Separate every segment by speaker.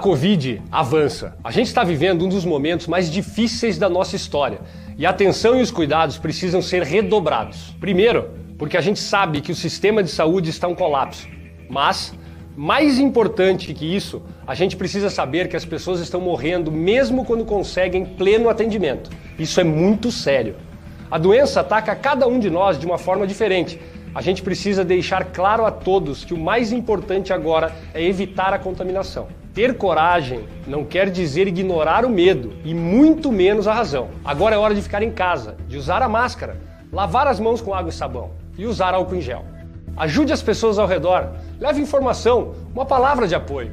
Speaker 1: A Covid avança. A gente está vivendo um dos momentos mais difíceis da nossa história e a atenção e os cuidados precisam ser redobrados. Primeiro, porque a gente sabe que o sistema de saúde está em colapso. Mas, mais importante que isso, a gente precisa saber que as pessoas estão morrendo mesmo quando conseguem pleno atendimento. Isso é muito sério. A doença ataca cada um de nós de uma forma diferente. A gente precisa deixar claro a todos que o mais importante agora é evitar a contaminação. Ter coragem não quer dizer ignorar o medo e muito menos a razão. Agora é hora de ficar em casa, de usar a máscara, lavar as mãos com água e sabão e usar álcool em gel. Ajude as pessoas ao redor, leve informação, uma palavra de apoio.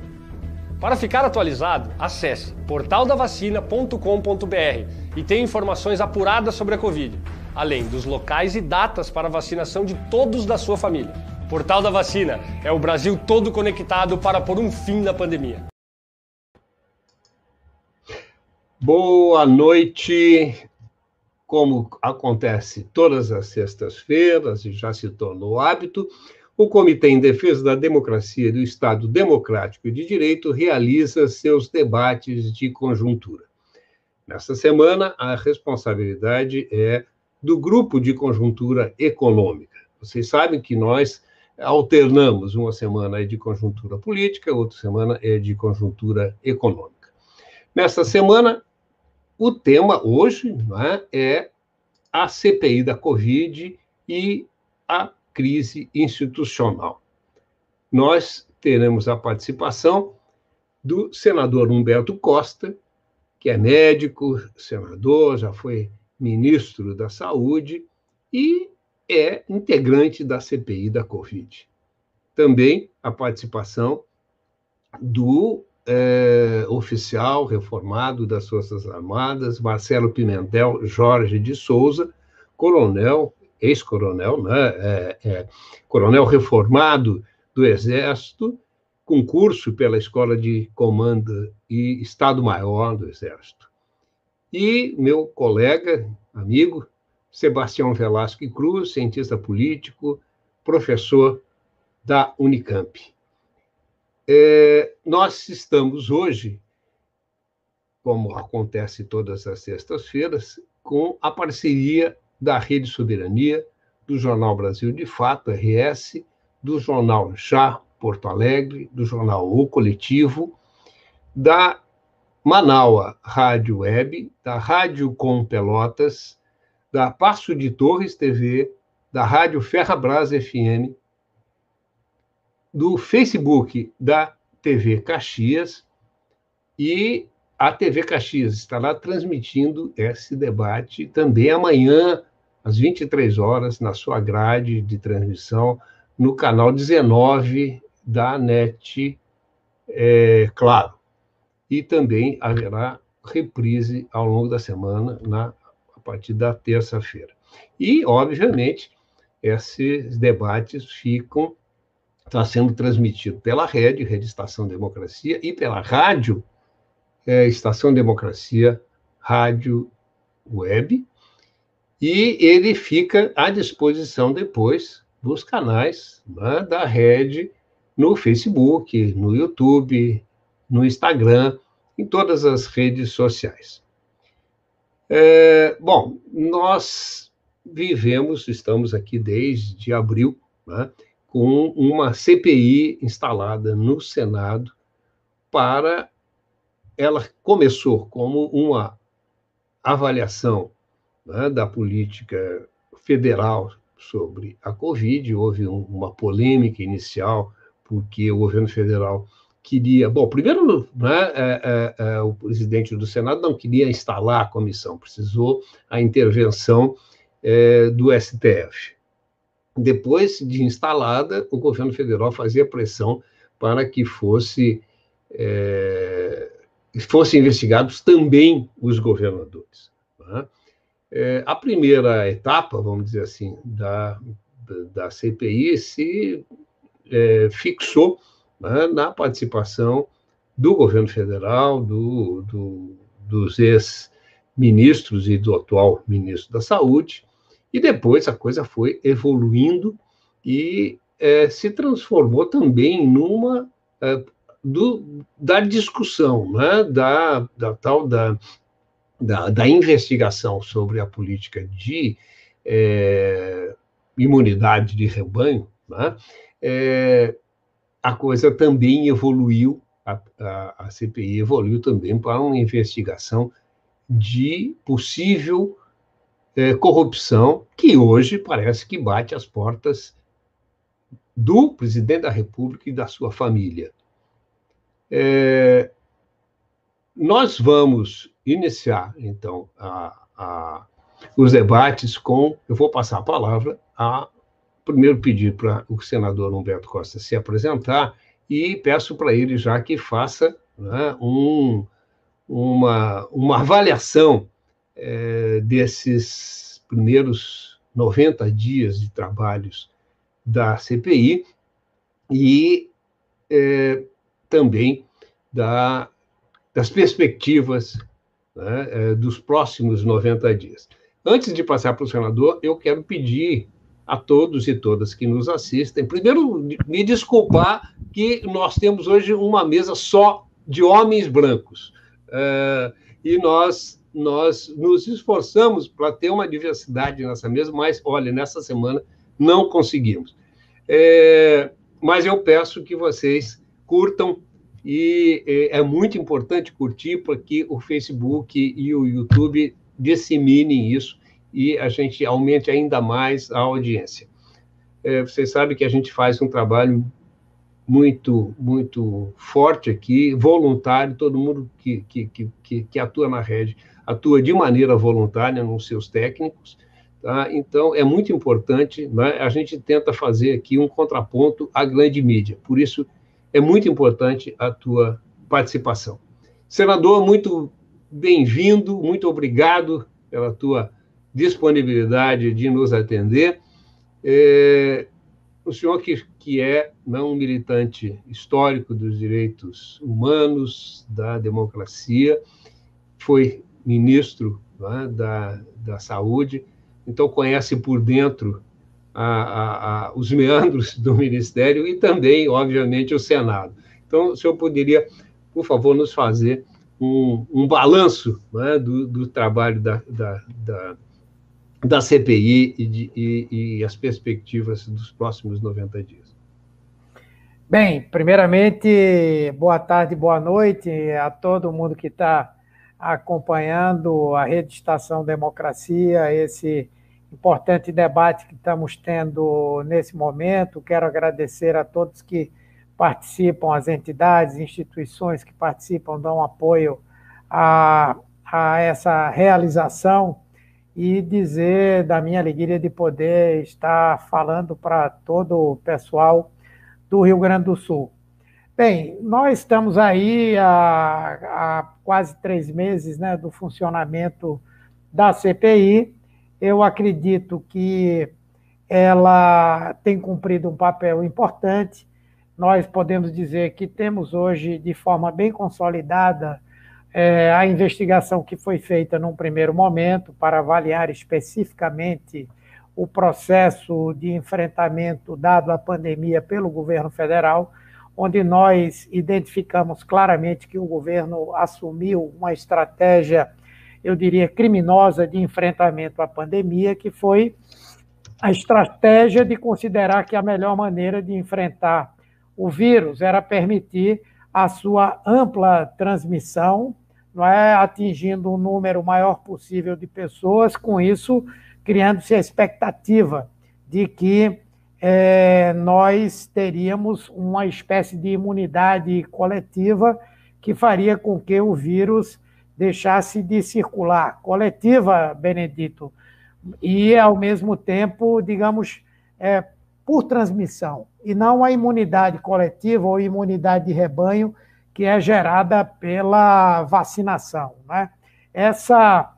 Speaker 1: Para ficar atualizado, acesse portaldavacina.com.br e tenha informações apuradas sobre a Covid, além dos locais e datas para vacinação de todos da sua família. Portal da Vacina é o Brasil todo conectado para pôr um fim na pandemia.
Speaker 2: Boa noite. Como acontece todas as sextas-feiras e já se tornou hábito, o Comitê em Defesa da Democracia e do Estado Democrático e de Direito realiza seus debates de conjuntura. Nesta semana, a responsabilidade é do Grupo de Conjuntura Econômica. Vocês sabem que nós alternamos. Uma semana é de conjuntura política, outra semana é de conjuntura econômica. Nesta semana, o tema hoje é, é a CPI da Covid e a crise institucional. Nós teremos a participação do senador Humberto Costa, que é médico, senador, já foi ministro da Saúde e é integrante da CPI da Covid. Também a participação do é, oficial reformado das Forças Armadas, Marcelo Pimentel Jorge de Souza, coronel, ex-coronel, né, é, é, coronel reformado do Exército, concurso pela Escola de Comando e Estado-Maior do Exército. E meu colega, amigo, Sebastião Velasco Cruz, cientista político, professor da Unicamp. É, nós estamos hoje, como acontece todas as sextas-feiras, com a parceria da Rede Soberania, do Jornal Brasil de Fato, RS, do Jornal Já Porto Alegre, do Jornal O Coletivo, da Manaua Rádio Web, da Rádio Com Pelotas, da Passo de Torres TV, da Rádio Ferrabras FM, do Facebook da TV Caxias e a TV Caxias estará transmitindo esse debate também amanhã, às 23 horas, na sua grade de transmissão, no canal 19 da NET, é, claro. E também haverá reprise ao longo da semana na partir da terça-feira. E, obviamente, esses debates ficam está sendo transmitido pela rede, Rede Estação Democracia, e pela rádio, é, Estação Democracia Rádio Web, e ele fica à disposição depois dos canais né, da rede no Facebook, no YouTube, no Instagram, em todas as redes sociais. É, bom, nós vivemos, estamos aqui desde abril, né, com uma CPI instalada no Senado para. Ela começou como uma avaliação né, da política federal sobre a Covid, houve um, uma polêmica inicial, porque o governo federal queria. Bom, primeiro, né, é, é, é, o presidente do Senado não queria instalar a comissão, precisou a intervenção é, do STF. Depois de instalada, o governo federal fazia pressão para que fosse, é, fossem investigados também os governadores. Né? É, a primeira etapa, vamos dizer assim, da, da CPI se fixou né, na participação do governo federal, do, do, dos ex-ministros e do atual ministro da Saúde, e depois a coisa foi evoluindo e é, se transformou também numa é, do, da discussão, né, da, da tal da, da, da, investigação sobre a política de é, imunidade de rebanho, né, é, a coisa também evoluiu, a, a, a, CPI evoluiu também para uma investigação de possível é, corrupção que hoje parece que bate as portas do presidente da República e da sua família. É, nós vamos iniciar, então, a, a, os debates com. Eu vou passar a palavra a. Primeiro, pedir para o senador Humberto Costa se apresentar e peço para ele já que faça né, um, uma, uma avaliação é, desses primeiros 90 dias de trabalhos da CPI e é, também da, das perspectivas né, é, dos próximos 90 dias. Antes de passar para o senador, eu quero pedir a todos e todas que nos assistem, primeiro, me desculpar que nós temos hoje uma mesa só de homens brancos. É, e nós, nós nos esforçamos para ter uma diversidade nessa mesa, mas, olha, nessa semana não conseguimos. É, mas eu peço que vocês curtam e é, é muito importante curtir para que o Facebook e o YouTube disseminem isso e a gente aumente ainda mais a audiência. É, vocês sabem que a gente faz um trabalho muito muito forte aqui, voluntário, todo mundo que, que, que, que atua na rede atua de maneira voluntária nos seus técnicos, Tá? Então, é muito importante, né? a gente tenta fazer aqui um contraponto à grande mídia, por isso é muito importante a tua participação. Senador, muito bem-vindo, muito obrigado pela tua disponibilidade de nos atender. É, o senhor que, que é não militante histórico dos direitos humanos, da democracia, foi ministro né, da, da saúde, então conhece por dentro a, a, a, os meandros do Ministério e também, obviamente, o Senado. Então, o senhor poderia, por favor, nos fazer um, um balanço né, do, do, trabalho da, da, da, da CPI e, de, e, e as perspectivas dos próximos 90 dias.
Speaker 3: Bem, primeiramente, boa tarde, boa noite a todo mundo que está acompanhando a Rede Estação Democracia, esse importante debate que estamos tendo nesse momento. Quero agradecer a todos que participam, as entidades, instituições que participam, dão apoio a, a essa realização e dizer da minha alegria de poder estar falando para todo o pessoal do Rio Grande do Sul. Bem, nós estamos aí há, há quase três meses né, do funcionamento da CPI eu acredito que ela tem cumprido um papel importante. Nós podemos dizer que temos hoje, de forma bem consolidada, é, a investigação que foi feita num primeiro momento para avaliar especificamente o processo de enfrentamento dado à pandemia pelo governo federal, onde nós identificamos claramente que o governo assumiu uma estratégia eu diria, criminosa de enfrentamento à pandemia, que foi a estratégia de considerar que a melhor maneira de enfrentar o vírus era permitir a sua ampla transmissão, não é, atingindo um número maior possível de pessoas, com isso criando-se a expectativa de que é, nós teríamos uma espécie de imunidade coletiva que faria com que o vírus deixasse de circular. Coletiva, Benedito, e, ao mesmo tempo, digamos, é, por transmissão, e não a imunidade coletiva ou imunidade de rebanho que é gerada pela vacinação. Né? Essa,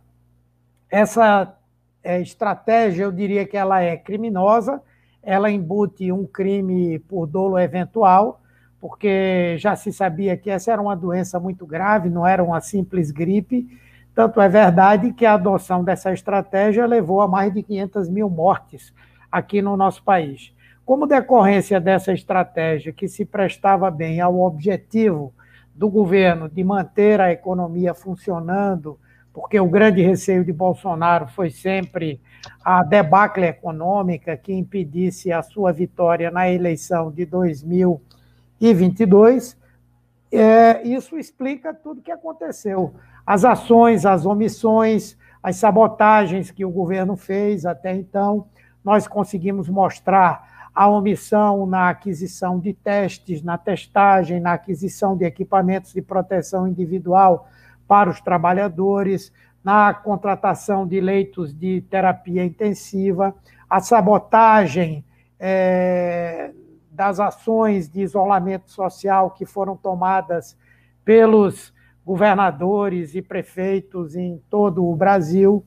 Speaker 3: essa é, estratégia, eu diria que ela é criminosa, ela embute um crime por dolo eventual, porque já se sabia que essa era uma doença muito grave, não era uma simples gripe. Tanto é verdade que a adoção dessa estratégia levou a mais de 500 mil mortes aqui no nosso país. Como decorrência dessa estratégia que se prestava bem ao objetivo do governo de manter a economia funcionando, porque o grande receio de Bolsonaro foi sempre a debacle econômica que impedisse a sua vitória na eleição de 2022. É, isso explica tudo o que aconteceu. As ações, as omissões, as sabotagens que o governo fez até então. Nós conseguimos mostrar a omissão na aquisição de testes, na testagem, na aquisição de equipamentos de proteção individual para os trabalhadores, na contratação de leitos de terapia intensiva, a sabotagem é, das ações de isolamento social que foram tomadas pelos governadores e prefeitos em todo o Brasil,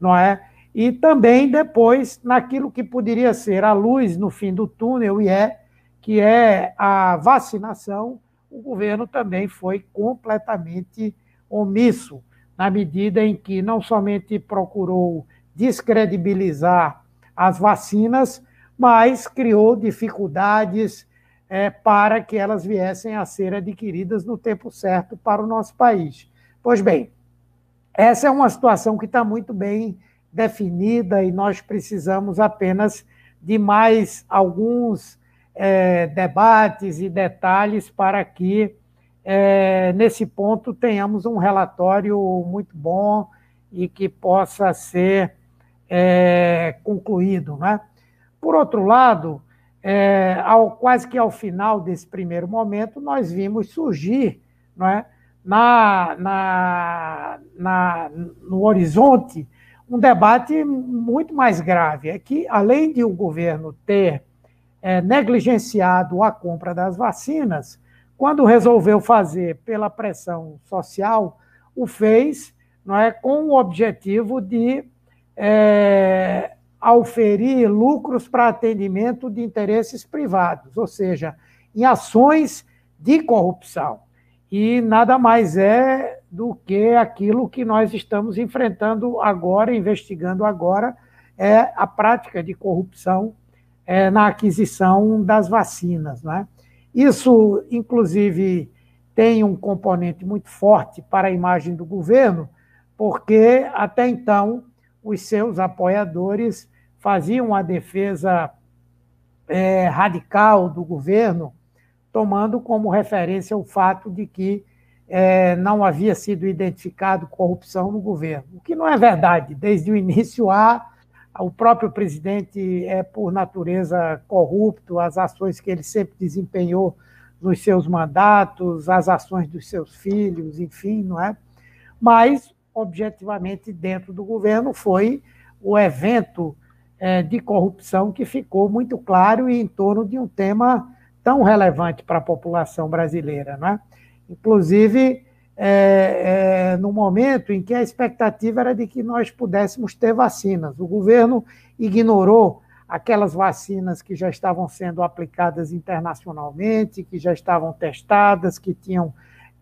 Speaker 3: não é? E também depois naquilo que poderia ser a luz no fim do túnel, e é que é a vacinação, o governo também foi completamente omisso, na medida em que não somente procurou descredibilizar as vacinas, mas criou dificuldades é, para que elas viessem a ser adquiridas no tempo certo para o nosso país. Pois bem, essa é uma situação que está muito bem definida e nós precisamos apenas de mais alguns é, debates e detalhes para que, é, nesse ponto, tenhamos um relatório muito bom e que possa ser é, concluído. Né? Por outro lado, é, ao, quase que ao final desse primeiro momento, nós vimos surgir não é, na, na, na, no horizonte um debate muito mais grave. É que, além de o governo ter é, negligenciado a compra das vacinas, quando resolveu fazer pela pressão social, o fez não é, com o objetivo de é, auferir lucros para atendimento de interesses privados, ou seja, em ações de corrupção e nada mais é do que aquilo que nós estamos enfrentando agora, investigando agora, é a prática de corrupção é, na aquisição das vacinas. Né? Isso, inclusive, tem um componente muito forte para a imagem do governo, porque até então os seus apoiadores faziam a defesa é, radical do governo tomando como referência o fato de que é, não havia sido identificado corrupção no governo, o que não é verdade. Desde o início há, o próprio presidente é, por natureza, corrupto, as ações que ele sempre desempenhou nos seus mandatos, as ações dos seus filhos, enfim, não é? Mas, objetivamente, dentro do governo, foi o evento é, de corrupção que ficou muito claro e em torno de um tema tão relevante para a população brasileira. Né? Inclusive, é, é, no momento em que a expectativa era de que nós pudéssemos ter vacinas. O governo ignorou aquelas vacinas que já estavam sendo aplicadas internacionalmente, que já estavam testadas, que tinham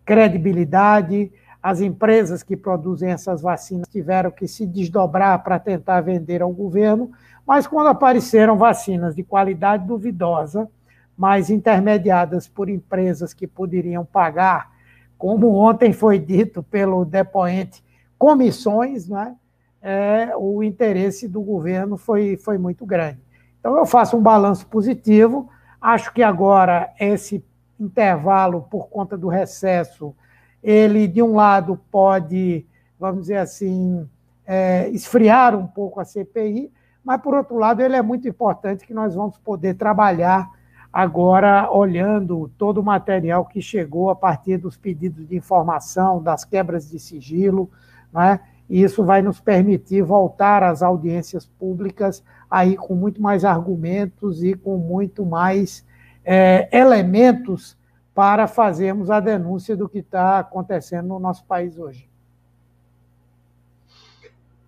Speaker 3: credibilidade. As empresas que produzem essas vacinas tiveram que se desdobrar para tentar vender ao governo, mas quando apareceram vacinas de qualidade duvidosa, mas intermediadas por empresas que poderiam pagar, como ontem foi dito pelo depoente, comissões, né? É, o interesse do governo foi, foi muito grande. Então, eu faço um balanço positivo. Acho que agora esse intervalo, por conta do recesso, ele, de um lado, pode, vamos dizer assim, é, esfriar um pouco a CPI, mas, por outro lado, ele é muito importante que nós vamos poder trabalhar agora olhando todo o material que chegou a partir dos pedidos de informação, das quebras de sigilo, né? e isso vai nos permitir voltar às audiências públicas aí com muito mais argumentos e com muito mais é, elementos para fazermos a denúncia do que está acontecendo no nosso país hoje.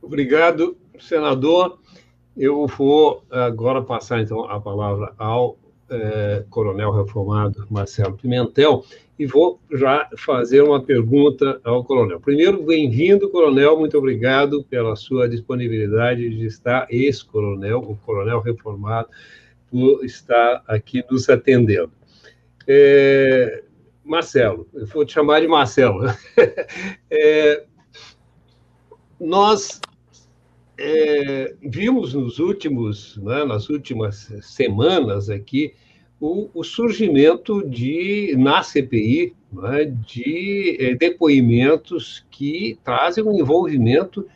Speaker 2: Obrigado, senador. Eu vou agora passar então a palavra ao é, coronel reformado Marcelo Pimentel, e vou já fazer uma pergunta ao coronel. Primeiro, bem-vindo, coronel, muito obrigado pela sua disponibilidade de estar, ex-coronel, o coronel reformado, por estar aqui nos atendendo. É, Marcelo, eu vou te chamar de Marcelo. É, nós é, vimos nos últimos, né, nas últimas semanas aqui o, o surgimento de na CPI né, de é, depoimentos que trazem um envolvimento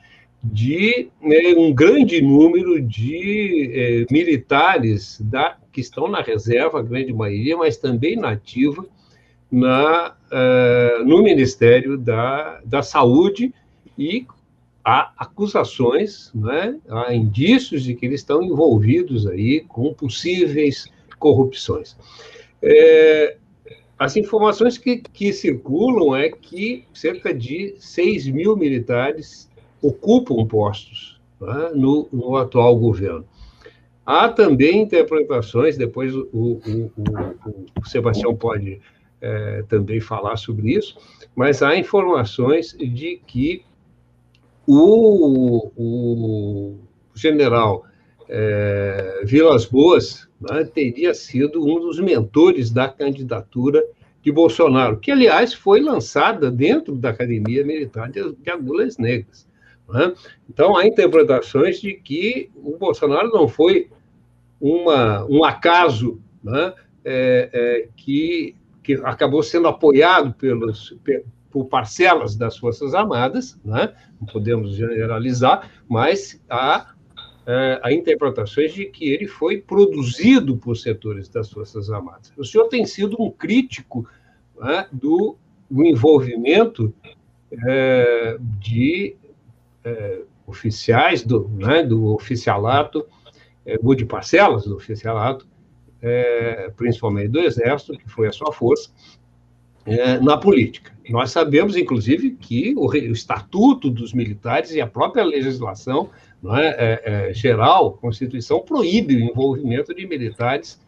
Speaker 2: de né, um grande número de é, militares da, que estão na reserva, a grande maioria, mas também na ativa, na, uh, no Ministério da, da Saúde e há acusações, né, há indícios de que eles estão envolvidos aí com possíveis corrupções. É, as informações que, que circulam é que cerca de 6 mil militares ocupam postos né, no, no, atual governo. Há também interpretações, depois o, o, o, o Sebastião pode é, também falar sobre isso, mas há informações de que o, o general é, Vilas Boas né, teria sido um dos mentores da candidatura de Bolsonaro, que, aliás, foi lançada dentro da Academia Militar de, Agulhas Negras. Né? Então, há interpretações de que o Bolsonaro não foi uma, um acaso né, é, é, que, que acabou sendo apoiado pelos, por parcelas das Forças Armadas, né? não podemos generalizar, mas há, é, há interpretações de que ele foi produzido por setores das Forças Armadas. O senhor tem sido um crítico né, do, do, envolvimento é, de é, oficiais do, né, do oficialato, é, ou de parcelas do oficialato, é, principalmente do Exército, que foi a sua força, é, na política. Nós sabemos, inclusive, que o, o, Estatuto dos Militares e a própria legislação é, é, é, geral, Constituição, proíbe o envolvimento de militares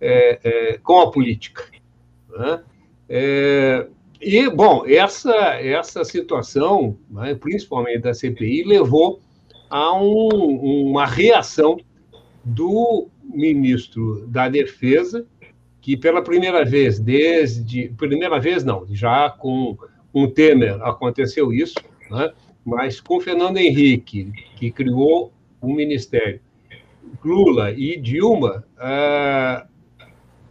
Speaker 2: é, é, com a política. Né? e, bom, essa, essa situação, né, principalmente da CPI, levou a um, uma reação do ministro da Defesa, que pela primeira vez, desde. Primeira vez, não, já com um Temer aconteceu isso, né? mas com Fernando Henrique, que criou o ministério, Lula e Dilma, uh,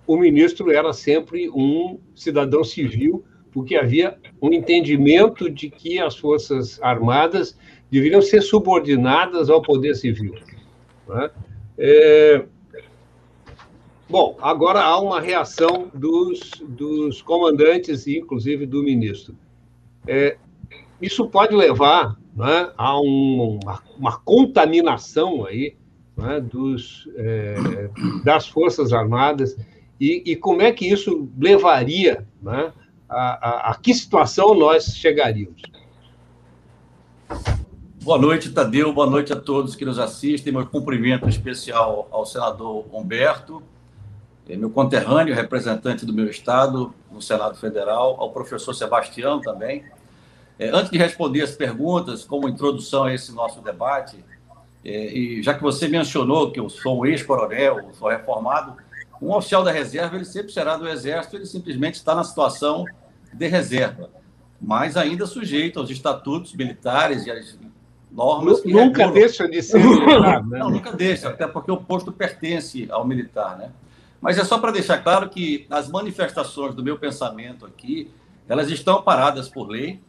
Speaker 2: o ministro era sempre um cidadão civil, porque havia um entendimento de que as Forças Armadas deveriam ser subordinadas ao poder civil. Né? É, Bom, agora há uma reação dos, dos comandantes e, inclusive, do ministro. É, isso pode levar né, a um, uma, uma, contaminação aí né, dos, é, das Forças Armadas e, e, como é que isso levaria, né, a, a, a que situação nós chegaríamos?
Speaker 4: Boa noite, Tadeu. Boa noite a todos que nos assistem. Meu cumprimento especial ao senador Humberto meu conterrâneo, representante do meu estado no Senado Federal, ao professor Sebastião também. É, antes de responder as perguntas, como introdução a esse nosso debate, é, e já que você mencionou que eu sou um ex-coronel, sou reformado, um oficial da reserva ele sempre será do Exército, ele simplesmente está na situação de reserva, mas ainda sujeito aos estatutos militares e às normas.
Speaker 2: que nunca regulam. deixa de ser militar,
Speaker 4: né? Não, nunca deixa, até porque o posto pertence ao militar, né? Mas é só para deixar claro que as manifestações do meu pensamento aqui, elas estão paradas por lei,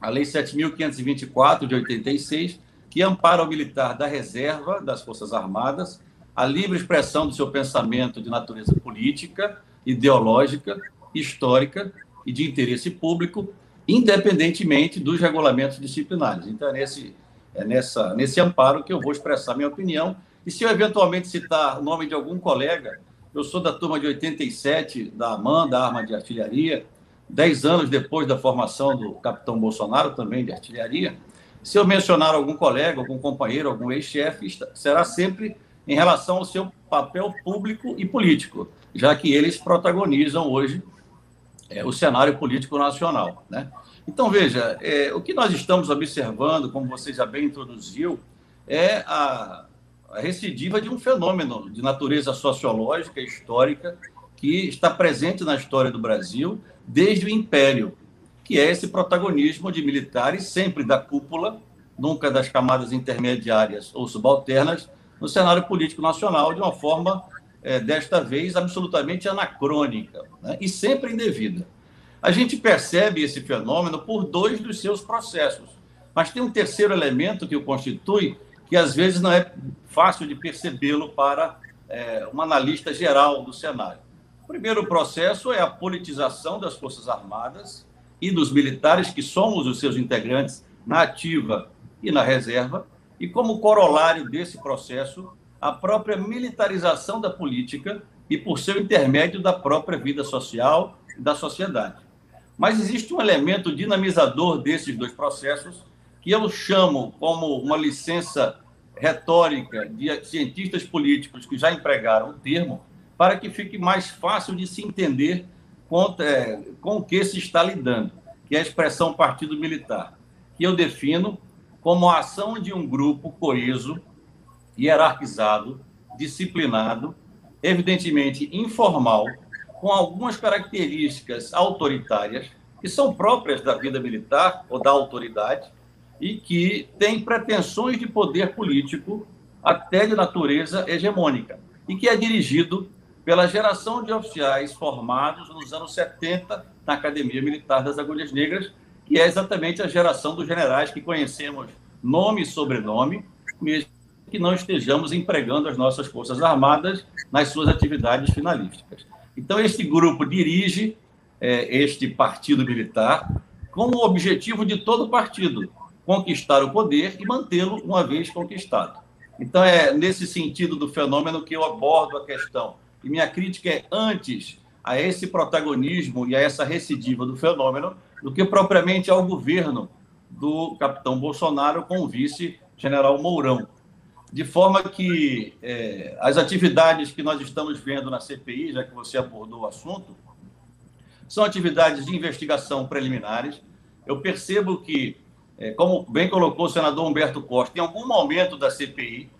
Speaker 4: a Lei 7.524 de 86, que ampara o militar da reserva das Forças Armadas, a livre expressão do seu pensamento de natureza política, ideológica, histórica e de interesse público, independentemente dos regulamentos disciplinares. Então, é nesse, é nessa, nesse amparo que eu vou expressar minha opinião. E se eu eventualmente citar o nome de algum colega, eu sou da turma de 87, da AMAN, da Arma de Artilharia, dez anos depois da formação do capitão Bolsonaro, também de artilharia. Se eu mencionar algum colega, algum companheiro, algum ex-chefe, será sempre em relação ao seu papel público e político, já que eles protagonizam hoje é, o cenário político nacional. Né? Então, veja, é, o que nós estamos observando, como você já bem introduziu, é a, a recidiva de um fenômeno de natureza sociológica, histórica, que está presente na história do Brasil desde o Império, que é esse protagonismo de militares, sempre da cúpula, nunca das camadas intermediárias ou subalternas, no cenário político nacional, de uma forma, é, desta vez, absolutamente anacrônica né? e sempre indevida. A gente percebe esse fenômeno por dois dos seus processos, mas tem um terceiro elemento que o constitui, que às vezes não é fácil de percebê-lo para é, um analista geral do cenário. O primeiro processo é a politização das Forças Armadas e dos militares, que somos os seus integrantes na ativa e na reserva, e como corolário desse processo, a própria militarização da política e, por seu intermédio, da própria vida social e da sociedade. Mas existe um elemento dinamizador desses dois processos que eu chamo como uma licença retórica de cientistas políticos que já empregaram o termo, para que fique mais fácil de se entender com, é, com o que se está lidando, que é a expressão partido militar, que eu defino como a ação de um grupo coeso, hierarquizado, disciplinado, evidentemente informal, com algumas características autoritárias que são próprias da vida militar ou da autoridade e que tem pretensões de poder político até de natureza hegemônica e que é dirigido pela geração de oficiais formados nos anos 70 na Academia Militar das Agulhas Negras, que é exatamente a geração dos generais que conhecemos nome e sobrenome, mesmo que não estejamos empregando as nossas Forças Armadas nas suas atividades finalísticas. Então, este grupo dirige é, este partido militar com o objetivo de todo partido, conquistar o poder e mantê-lo uma vez conquistado. Então, é nesse sentido do fenômeno que eu abordo a questão e minha crítica é antes a esse protagonismo e a essa recidiva do fenômeno do que propriamente ao governo do capitão Bolsonaro com o vice-general Mourão. De forma que é, as atividades que nós estamos vendo na CPI, já que você abordou o assunto, são atividades de investigação preliminares. Eu percebo que, é, como bem colocou o senador Humberto Costa, em algum momento da CPI,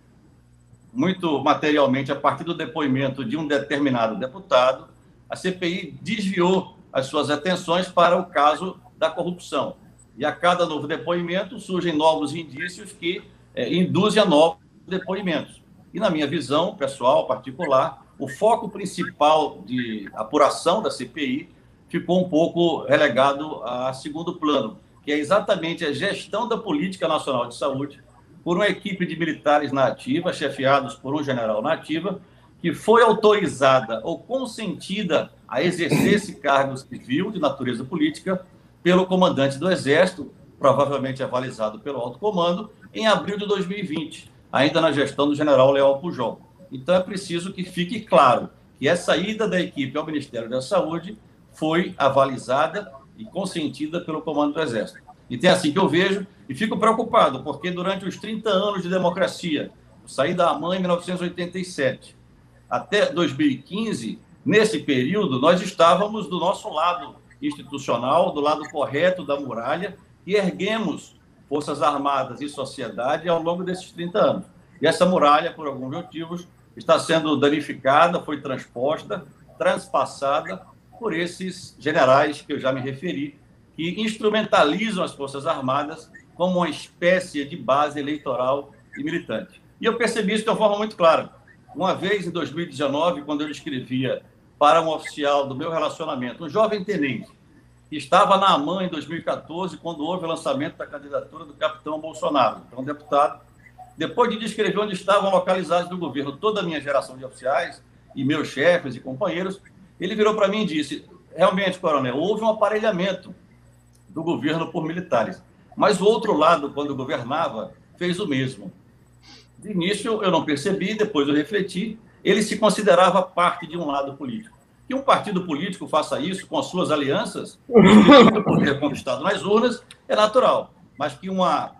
Speaker 4: muito materialmente a partir do depoimento de um determinado deputado, a CPI desviou as suas atenções para o caso da corrupção. E a cada novo depoimento surgem novos indícios que é, induzem a novos depoimentos. E, na minha visão pessoal, particular, o foco principal de apuração da CPI ficou um pouco relegado a segundo plano, que é exatamente a gestão da política nacional de saúde por uma equipe de militares na ativa, chefiados por um general na ativa, que foi autorizada ou consentida a exercer esse cargo civil de natureza política pelo comandante do Exército, provavelmente avalizado pelo alto comando, em abril de 2020, ainda na gestão do general Leal Pujol. Então é preciso que fique claro que essa ida da equipe ao Ministério da Saúde foi avalizada e consentida pelo comando do Exército. E tem assim que eu vejo e fico preocupado, porque durante os 30 anos de democracia, saí da AMAN em 1987, até 2015, nesse período, nós estávamos do nosso lado institucional, do lado correto da muralha, e erguemos Forças Armadas e sociedade ao longo desses 30 anos. E essa muralha, por alguns motivos, está sendo danificada, foi transposta, transpassada por esses generais que eu já me referi, que instrumentalizam as Forças Armadas como uma espécie de base eleitoral e militante. E eu percebi isso de uma forma muito clara. Uma vez, em 2019, quando eu escrevia para um oficial do meu relacionamento, um jovem tenente, que estava na AMAN em 2014, quando houve o lançamento da candidatura do capitão Bolsonaro, então deputado. Depois de descrever onde estavam localizados no governo toda a minha geração de oficiais e meus chefes e companheiros, ele virou para mim e disse: realmente, coronel, houve um aparelhamento do governo por militares. Mas o outro lado, quando governava, fez o mesmo. De início eu não percebi, depois eu refleti, ele se considerava parte de um lado político. Que um partido político faça isso com as suas alianças, o poder conquistado nas urnas, é natural. Mas que uma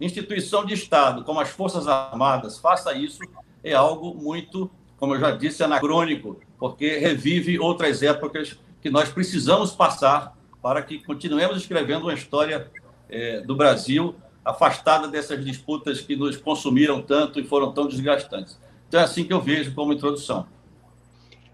Speaker 4: instituição de Estado, como as Forças Armadas, faça isso, é algo muito, como eu já disse, anacrônico, porque revive outras épocas que nós precisamos passar para que continuemos escrevendo uma história é, do Brasil afastada dessas disputas que nos consumiram tanto e foram tão desgastantes. Então é assim que eu vejo como introdução.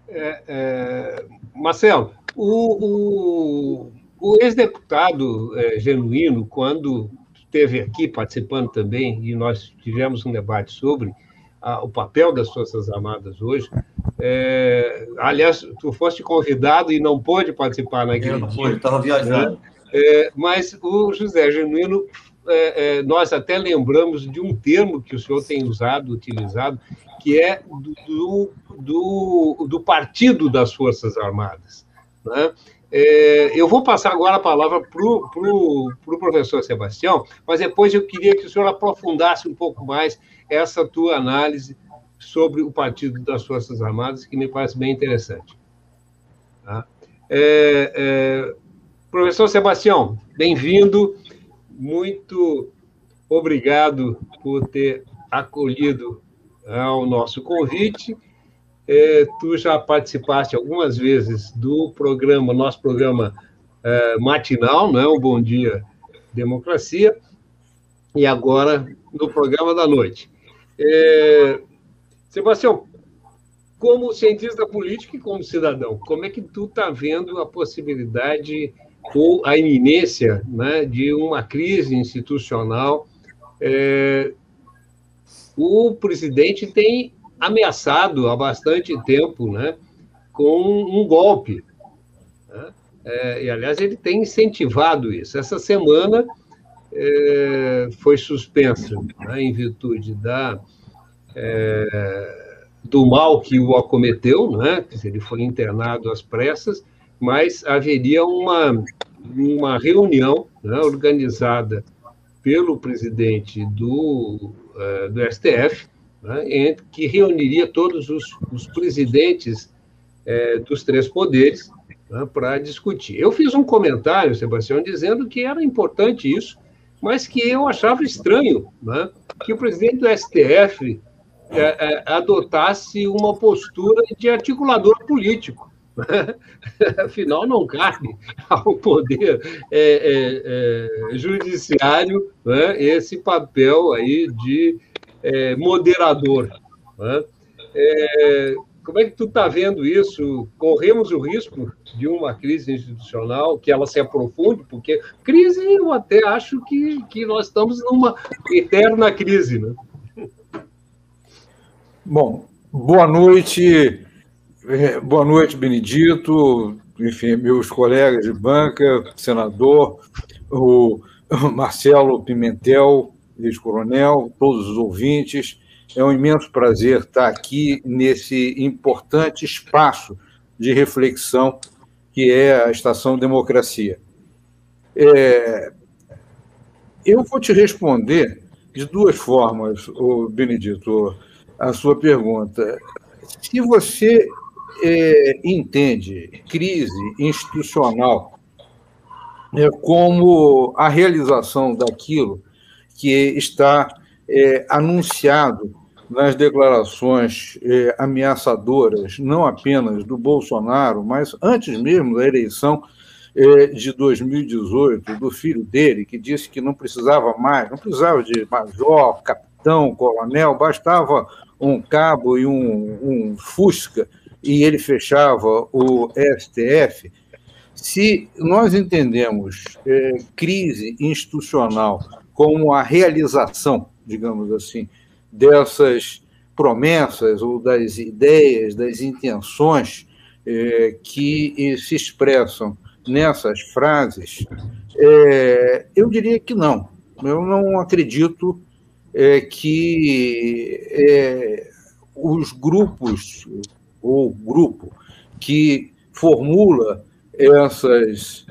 Speaker 2: É, é, Marcelo, o, o, o ex-deputado é, Genuíno, quando esteve aqui participando também, e nós tivemos um debate sobre a, o papel das Forças Armadas hoje, é, aliás, tu foste convidado e não pôde participar naquele
Speaker 4: Eu não dia. estava viajando.
Speaker 2: É, mas o José Genuíno, é, é, nós até lembramos de um termo que o senhor tem usado, utilizado, que é do, do, do Partido das Forças Armadas. Né? É, eu vou passar agora a palavra para o pro, pro professor Sebastião, mas depois eu queria que o senhor aprofundasse um pouco mais essa tua análise sobre o Partido das Forças Armadas, que me parece bem interessante. Tá? É, é, professor Sebastião, bem-vindo, muito obrigado por ter acolhido ao nosso convite. É, tu já participaste algumas vezes do programa, nosso programa é, matinal, não é? O Bom Dia Democracia, e agora no programa da noite. É, Sebastião, como cientista político e como cidadão, como é que tu está vendo a possibilidade ou a iminência né, de uma crise institucional é, o presidente tem ameaçado há bastante tempo né, com um golpe. Né? É, e, aliás, ele tem incentivado isso. Essa semana é, foi suspensa né, em virtude da, é, do mal que o acometeu, né? ele foi internado às pressas, mas haveria uma, uma reunião né, organizada pelo presidente do uh, do STF, né, que reuniria todos os, os presidentes uh, dos três poderes né, para discutir. Eu fiz um comentário, Sebastião, dizendo que era importante isso, mas que eu achava estranho né, que o presidente do STF eh, adotasse uma postura de articulador político. afinal não cabe ao poder é, é, é, judiciário né, esse papel aí de é, moderador. Né? Como é que tu está vendo isso? Corremos o risco de uma crise institucional que ela se aprofunde, porque crise eu até acho que, que nós estamos numa eterna crise. Né?
Speaker 5: Bom, boa noite é, boa noite, Benedito, enfim, meus colegas de banca, senador, o Marcelo Pimentel, ex-coronel, todos os ouvintes. É um imenso prazer estar aqui nesse importante espaço de reflexão que é a Estação Democracia. É, eu vou te responder de duas formas, Benedito, a sua pergunta. Se você é, entende crise institucional é, como a realização daquilo que está é, anunciado nas declarações é, ameaçadoras, não apenas do Bolsonaro, mas antes mesmo da eleição é, de 2018, do filho dele, que disse que não precisava mais, não precisava de major, capitão, coronel, bastava um cabo e um, um Fusca e ele fechava o STF, se nós entendemos é, crise institucional como a realização, digamos assim, dessas promessas ou das ideias, das intenções é, que se expressam nessas frases, é, eu diria que não. Eu não acredito é, que os grupos ou grupo que formula essas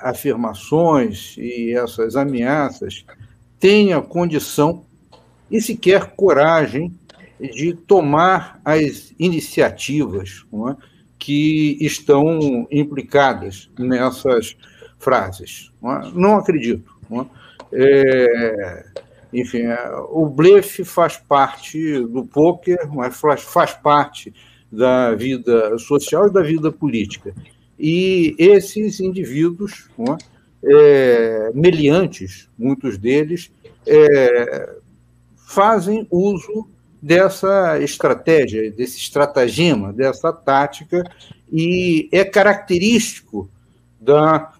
Speaker 5: afirmações e essas ameaças tenha condição e sequer coragem de tomar as iniciativas é, que estão implicadas nessas frases. Não, é? não acredito. Não é? É, enfim, é, o blefe faz parte do poker, mas faz, faz parte da vida social e da vida política. E esses indivíduos é, é, meliantes, muitos deles, é, fazem uso dessa estratégia, desse estratagema, dessa tática, e é característico da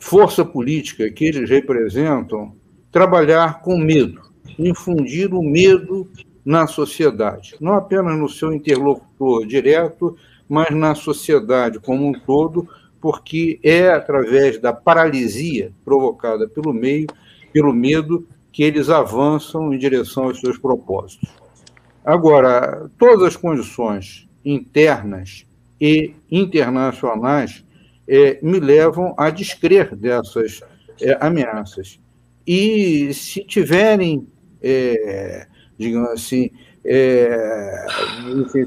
Speaker 5: força política que eles representam trabalhar com medo, infundir o medo na sociedade, não apenas no seu interlocutor direto, mas na sociedade como um todo, porque é através da paralisia provocada pelo meio, pelo medo, que eles avançam em direção aos seus propósitos. Agora, todas as condições internas e internacionais é, me levam a descrer dessas é, ameaças. E se tiverem, é, digamos assim,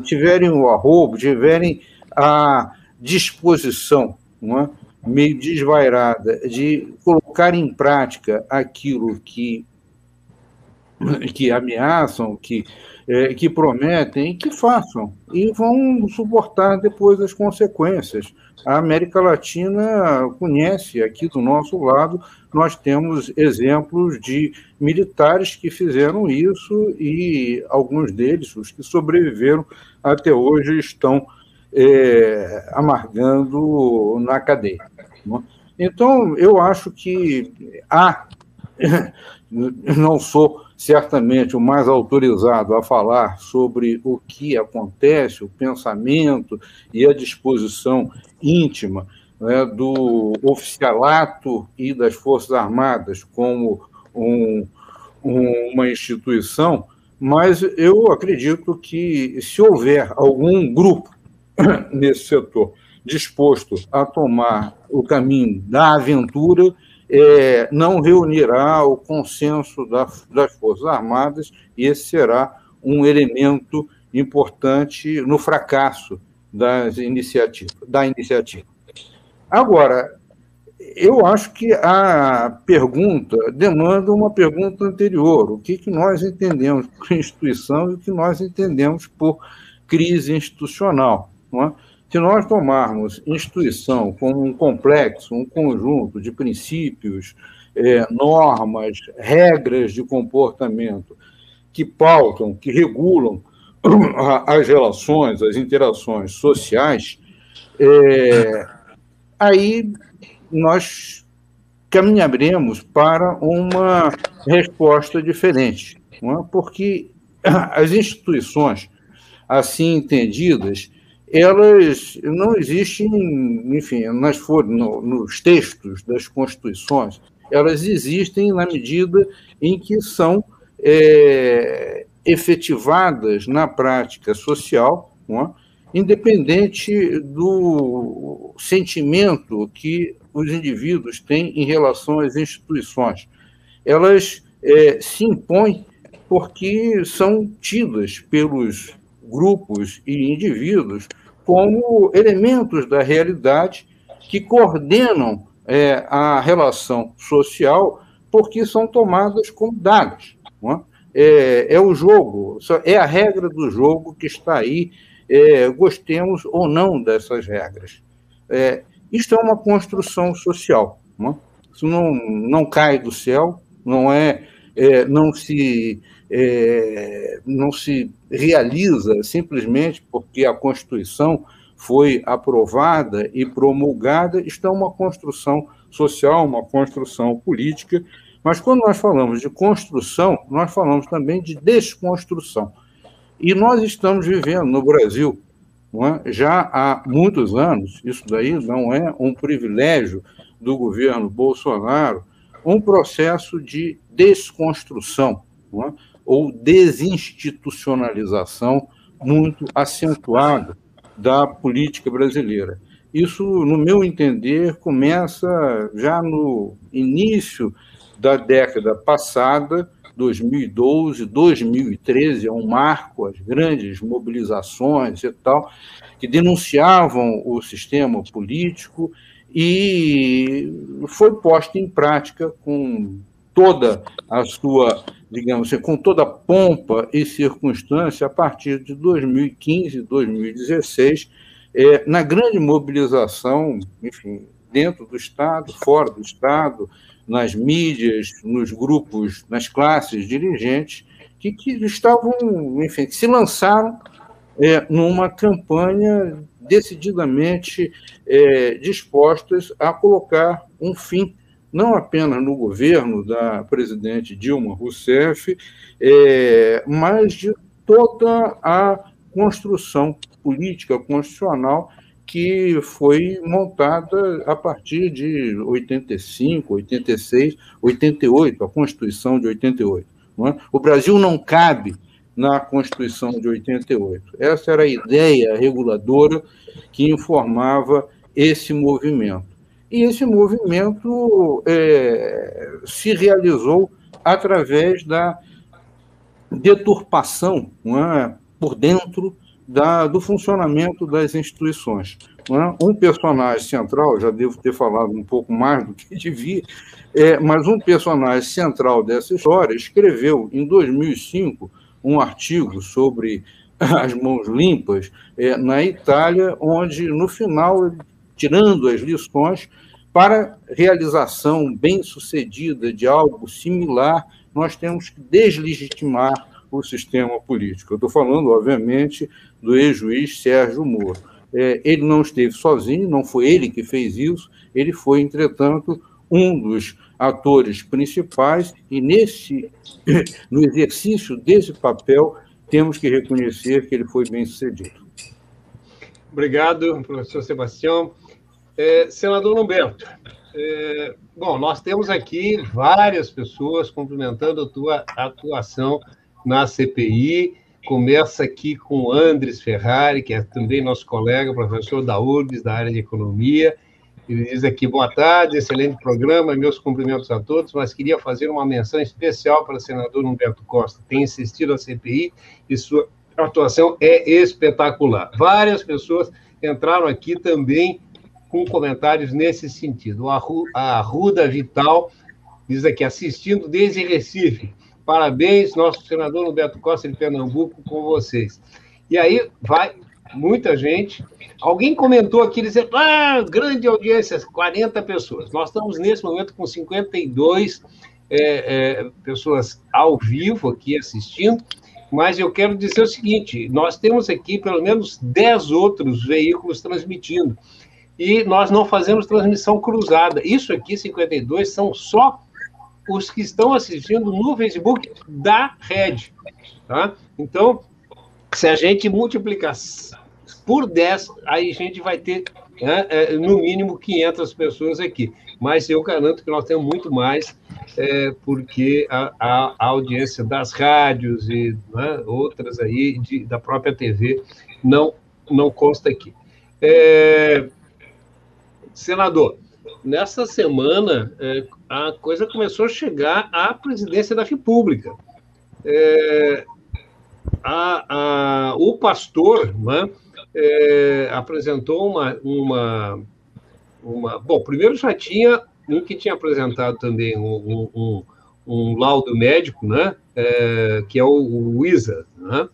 Speaker 5: tiverem o arrobo, tiverem a disposição, é? meio desvairada, de colocar em prática aquilo que, que ameaçam, que é, que prometem que façam e vão suportar depois as consequências. A América Latina conhece aqui do nosso lado, nós temos exemplos de militares que fizeram isso e alguns deles, os que sobreviveram até hoje, estão é, amargando na cadeia. Não? É? Então, eu acho que há, não sou certamente o mais autorizado a falar sobre o que acontece, o pensamento e a disposição íntima né, do oficialato e das Forças Armadas como um, um, uma instituição, mas eu acredito que se houver algum grupo nesse setor disposto a tomar o caminho da aventura, é, não reunirá o consenso da, das Forças Armadas, e esse será um elemento importante no fracasso das iniciativas, da iniciativa. Agora, eu acho que a pergunta demanda uma pergunta anterior: o que, que nós entendemos por instituição e o que nós entendemos por crise institucional? Não é? Se nós tomarmos instituição como um complexo, um conjunto de princípios, é, normas, regras de comportamento que pautam, que regulam as relações, as interações sociais, é, aí nós caminharemos para uma resposta diferente, é? porque as instituições assim entendidas elas não existem, enfim, nas, no, nos textos das constituições, elas existem na medida em que são é, efetivadas na prática social, é? independente do sentimento que os indivíduos têm em relação às instituições. Elas é, se impõem porque são tidas pelos grupos e indivíduos como elementos da realidade que coordenam é, a relação social, porque são tomadas como dados. É? é? É, o jogo, é a regra do jogo que está aí, é, gostemos ou não dessas regras. É, isto é uma construção social. Não é? Isso não, não cai do céu, não é não se é, não se realiza simplesmente porque a Constituição foi aprovada e promulgada, está uma construção social, uma construção política, mas quando nós falamos de construção, nós falamos também de desconstrução. E nós estamos vivendo no Brasil, é? já há muitos anos, isso daí não é um privilégio do governo Bolsonaro, um processo de desconstrução. É? Ou desinstitucionalização muito acentuada da política brasileira. Isso, no meu entender, começa já no início da década passada, 2012, 2013, é um marco, as grandes mobilizações e tal, que denunciavam o sistema político e foi posta em prática com toda a sua digamos assim, com toda pompa e circunstância a partir de 2015, 2016, é, na grande mobilização, enfim, dentro do Estado, fora do Estado, nas mídias, nos grupos, nas classes dirigentes, que, que estavam, enfim, que se lançaram é, numa campanha decididamente é, dispostas a colocar um fim, não apenas no governo da presidente Dilma Rousseff, é, mas de toda a construção política constitucional que foi montada a partir de 85, 86, 88, a Constituição de 88. É? O Brasil não cabe na Constituição de 88. Essa era a ideia reguladora que informava esse movimento. E esse movimento é, se realizou através da deturpação é, por dentro da, do funcionamento das instituições. É? Um personagem central, já devo ter falado um pouco mais do que devia, é, mas um personagem central dessa história escreveu, em 2005, um artigo sobre as mãos limpas é, na Itália, onde, no final, tirando as lições, para realização bem-sucedida de algo similar, nós temos que deslegitimar o sistema político. Eu estou falando, obviamente, do ex-juiz Sérgio Moro. É, ele não esteve sozinho, não foi ele que fez isso, ele foi, entretanto, um dos atores principais, e nesse, no exercício desse papel, temos que reconhecer que ele foi bem sucedido.
Speaker 2: Obrigado, professor Sebastião. É, senador Humberto, é, bom, nós temos aqui várias pessoas cumprimentando a tua atuação na CPI. Começa aqui com Andres Ferrari, que é também nosso colega, professor da URGS, da área de economia. Ele diz aqui, boa tarde, excelente programa, meus cumprimentos a todos, mas queria fazer uma menção especial para o senador Humberto Costa. Tem insistido a CPI e sua atuação é espetacular. Várias pessoas entraram aqui também com comentários nesse sentido. A Ruda Vital diz aqui, assistindo desde Recife. Parabéns, nosso senador Humberto Costa de Pernambuco, com vocês. E aí vai muita gente. Alguém comentou aqui dizendo: ah, grande audiência, 40 pessoas. Nós estamos nesse momento com 52 é, é, pessoas ao vivo aqui assistindo, mas eu quero dizer o seguinte: nós temos aqui pelo menos 10 outros veículos transmitindo. E nós não fazemos transmissão cruzada. Isso aqui, 52, são só os que estão assistindo no Facebook da rede. Tá? Então, se a gente multiplicar por 10, aí a gente vai ter né, é, no mínimo 500 pessoas aqui. Mas eu garanto que nós temos muito mais, é, porque a, a, a, audiência das rádios e né, outras aí, de, da própria TV, não, não consta aqui. É, senador, nessa semana é, a coisa começou a chegar à presidência da República. É, a, a, o pastor, né, é, apresentou uma, uma, uma. Bom, primeiro já tinha um que tinha apresentado também um, um, um laudo médico, né? É, que é o, o Isa, né?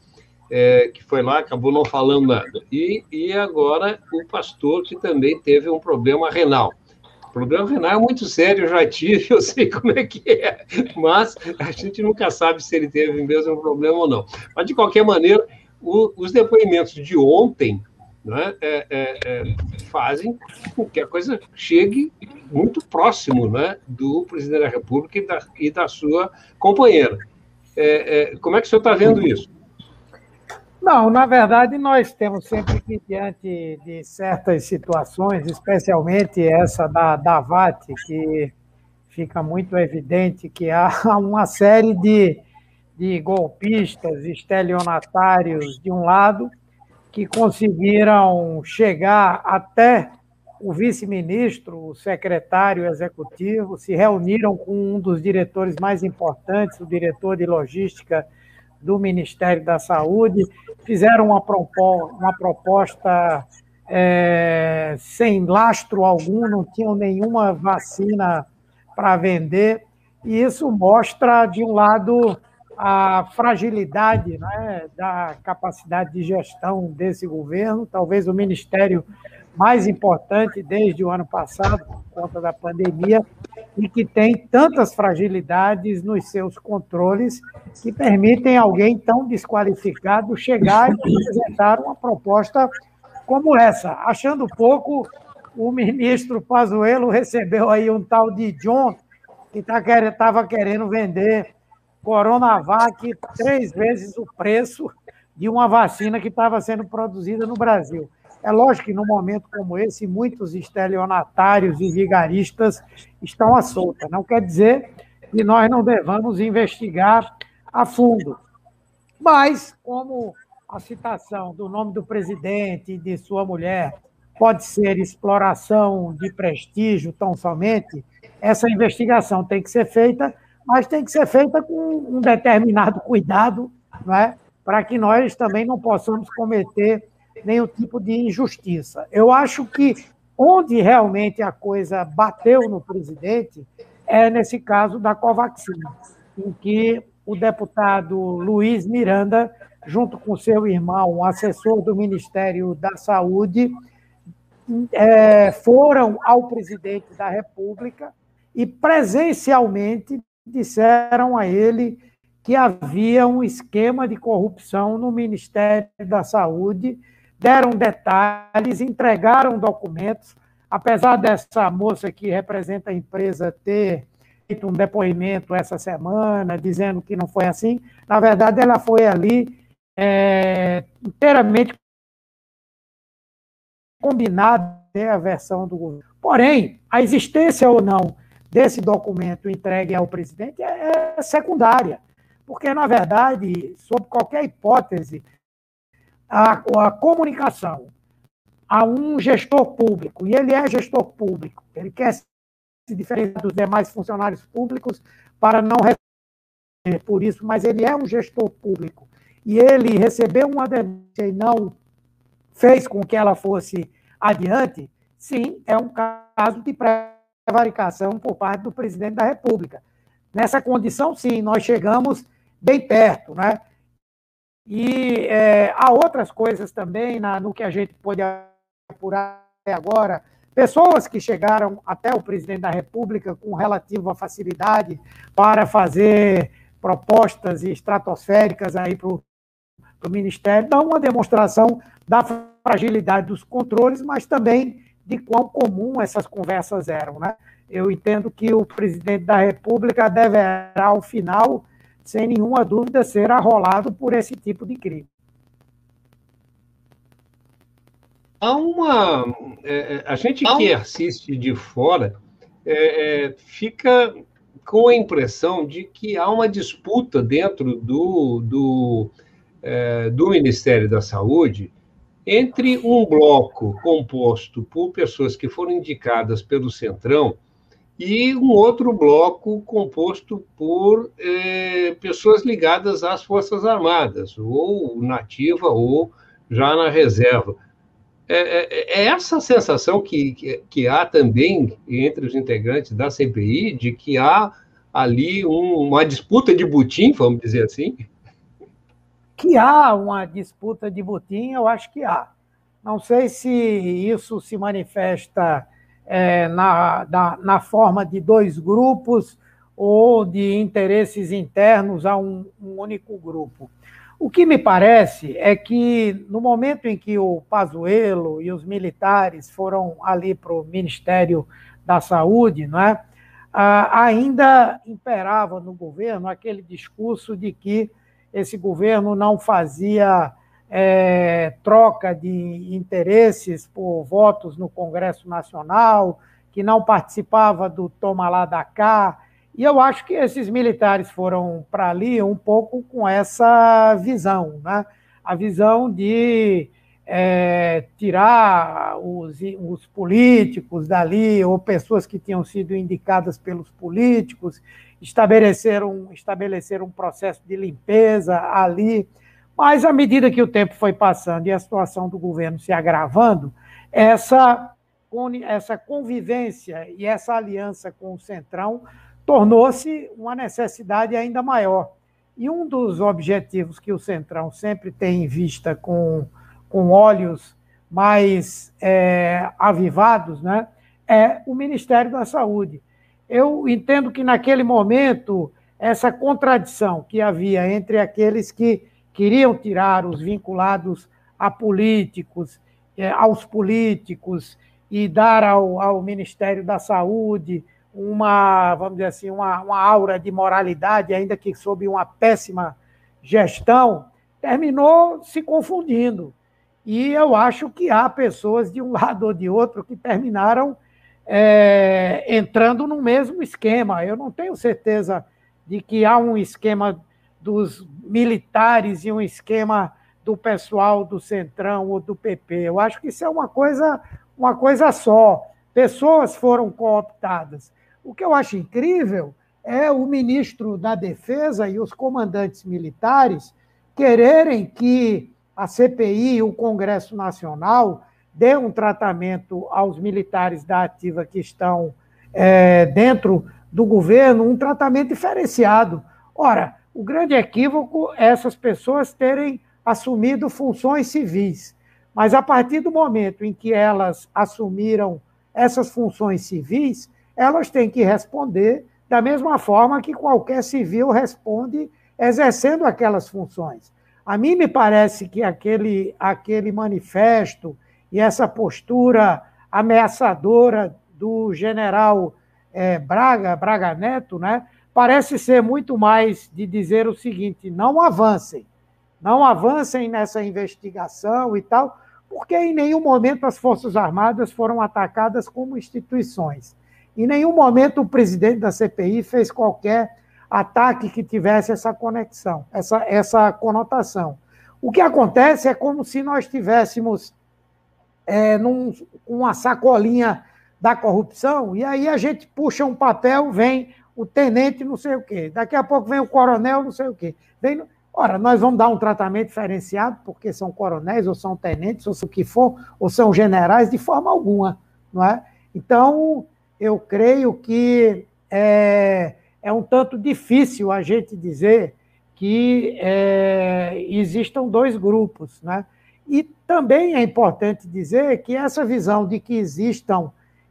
Speaker 2: É, que foi lá, acabou não falando nada. E, e agora o pastor que também teve um problema renal. O problema renal é muito sério, eu já tive, eu sei como é que é, mas a gente nunca sabe se ele teve mesmo um problema ou não. Mas, de qualquer maneira, o, os depoimentos de ontem né, é, é, é, fazem com que a coisa chegue muito próximo né, do presidente da República e da, e da sua companheira. É, é, como é que o senhor está vendo isso?
Speaker 3: Não, na verdade, nós temos sempre que, diante de certas situações, especialmente essa da, da VAT, que fica muito evidente que há uma série de de golpistas, estelionatários de um lado, que conseguiram chegar até o vice-ministro, o secretário executivo, se reuniram com um dos diretores mais importantes, o diretor de logística do Ministério da Saúde, fizeram uma, proposta, uma proposta é, sem lastro algum, não tinham nenhuma vacina para vender, e isso mostra, de um lado, a fragilidade né, da capacidade de gestão desse governo. Talvez o Ministério mais importante desde o ano passado, por conta da pandemia, e que tem tantas fragilidades nos seus controles que permitem alguém tão desqualificado chegar e apresentar uma proposta como essa. Achando pouco, o ministro Pazuello recebeu aí um tal de John, que estava tá querendo vender Coronavac três vezes o preço de uma vacina que estava sendo produzida no Brasil. É lógico que, num momento como esse, muitos estelionatários e vigaristas estão à solta. Não quer dizer que nós não devamos investigar a fundo. Mas, como a citação do nome do presidente e de sua mulher pode ser exploração de prestígio tão somente, essa investigação tem que ser feita, mas tem que ser feita com um determinado cuidado, não é? para que nós também não possamos cometer nenhum tipo de injustiça. Eu acho que onde realmente a coisa bateu no presidente é nesse caso da Covaxin, em que o deputado Luiz Miranda, junto com seu irmão, assessor do Ministério da Saúde, é, foram ao presidente da República e presencialmente disseram a ele que havia um esquema de corrupção no Ministério da Saúde deram detalhes, entregaram documentos, apesar dessa moça que representa a empresa ter feito um depoimento essa semana, dizendo que não foi assim, na verdade ela foi ali é, inteiramente combinada a versão do governo. Porém, a existência ou não desse documento entregue ao presidente é, é secundária, porque, na verdade, sob qualquer hipótese, a, a comunicação a um gestor público, e ele é gestor público, ele quer se diferenciar dos demais funcionários públicos para não receber por isso, mas ele é um gestor público, e ele recebeu uma denúncia e não fez com que ela fosse adiante, sim, é um caso de prevaricação por parte do presidente da República. Nessa condição, sim, nós chegamos bem perto, né? E é, há outras coisas também na, no que a gente pode apurar agora. Pessoas que chegaram até o presidente da República com relativa facilidade para fazer propostas estratosféricas aí para o Ministério, dão uma demonstração da fragilidade dos controles, mas também de quão comum essas conversas eram. Né? Eu entendo que o presidente da República deverá, ao final, sem nenhuma dúvida, ser arrolado por esse tipo de crime.
Speaker 2: Há uma. É, é a gente que assiste de fora é, é, fica com a impressão de que há uma disputa dentro do, do, é, do Ministério da Saúde entre um bloco composto por pessoas que foram indicadas pelo Centrão e um outro bloco composto por eh, pessoas ligadas às Forças Armadas, ou nativa ou já na reserva. É, é, é essa sensação que, que, que, há também entre os integrantes da CPI, de que há ali um, uma disputa de butim, vamos dizer assim?
Speaker 3: Que há uma disputa de butim, eu acho que há. Não sei se isso se manifesta é, na, na, na, forma de dois grupos ou de interesses internos a um, um único grupo. O que me parece é que, no momento em que o Pazuello e os militares foram ali para o Ministério da Saúde, não é? ainda imperava no governo aquele discurso de que esse governo não fazia é, troca de interesses por votos no Congresso Nacional, que não participava do toma lá da cá. E eu acho que esses militares foram para ali um pouco com essa visão, né? a visão de é, tirar os, os políticos dali, ou pessoas que tinham sido indicadas pelos políticos, estabelecer um, estabelecer um processo de limpeza ali mas, à medida que o tempo foi passando e a situação do governo se agravando, essa, essa convivência e essa aliança com o Centrão tornou-se uma necessidade ainda maior. E um dos objetivos que o Centrão sempre tem em vista com, com olhos mais é, avivados, né, é o Ministério da Saúde. Eu entendo que naquele momento essa contradição que havia entre aqueles que queriam tirar os vinculados a políticos, é, aos políticos e dar ao, ao Ministério da Saúde uma, vamos dizer assim, uma, uma aura de moralidade, ainda que sob uma péssima gestão, terminou se confundindo. E eu acho que há pessoas de um lado ou de outro que terminaram é, entrando no mesmo esquema. Eu não tenho certeza de que há um esquema dos militares e um esquema do pessoal do Centrão ou do PP. Eu acho que isso é uma coisa, uma coisa só. Pessoas foram cooptadas. O que eu acho incrível é o ministro da Defesa e os comandantes militares quererem que a CPI e o Congresso Nacional dê um tratamento aos militares da ativa que estão é, dentro do governo, um tratamento diferenciado. Ora, o grande equívoco é essas pessoas terem assumido funções civis. Mas a partir do momento em que elas assumiram essas funções civis, elas têm que responder da mesma forma que qualquer civil responde exercendo aquelas funções. A mim me parece que aquele, aquele manifesto e essa postura ameaçadora do general é, Braga, Braga Neto, né, parece ser muito mais de dizer o seguinte: não avancem, não avancem nessa investigação e tal, porque em nenhum momento as Forças Armadas foram atacadas como instituições. Em nenhum momento o presidente da CPI fez qualquer ataque que tivesse essa conexão, essa, essa conotação. O que acontece é como se nós tivéssemos é, num, uma sacolinha da corrupção, e aí a gente puxa um papel, vem o tenente não sei o quê, daqui a pouco vem o coronel não sei o quê. Vem, ora, nós vamos dar um tratamento diferenciado, porque são coronéis, ou são tenentes, ou o que for, ou são generais, de forma alguma, não é? Então, eu creio que é, é um tanto difícil a gente dizer que é, existam dois grupos. Né? E também é importante dizer que essa visão de que existam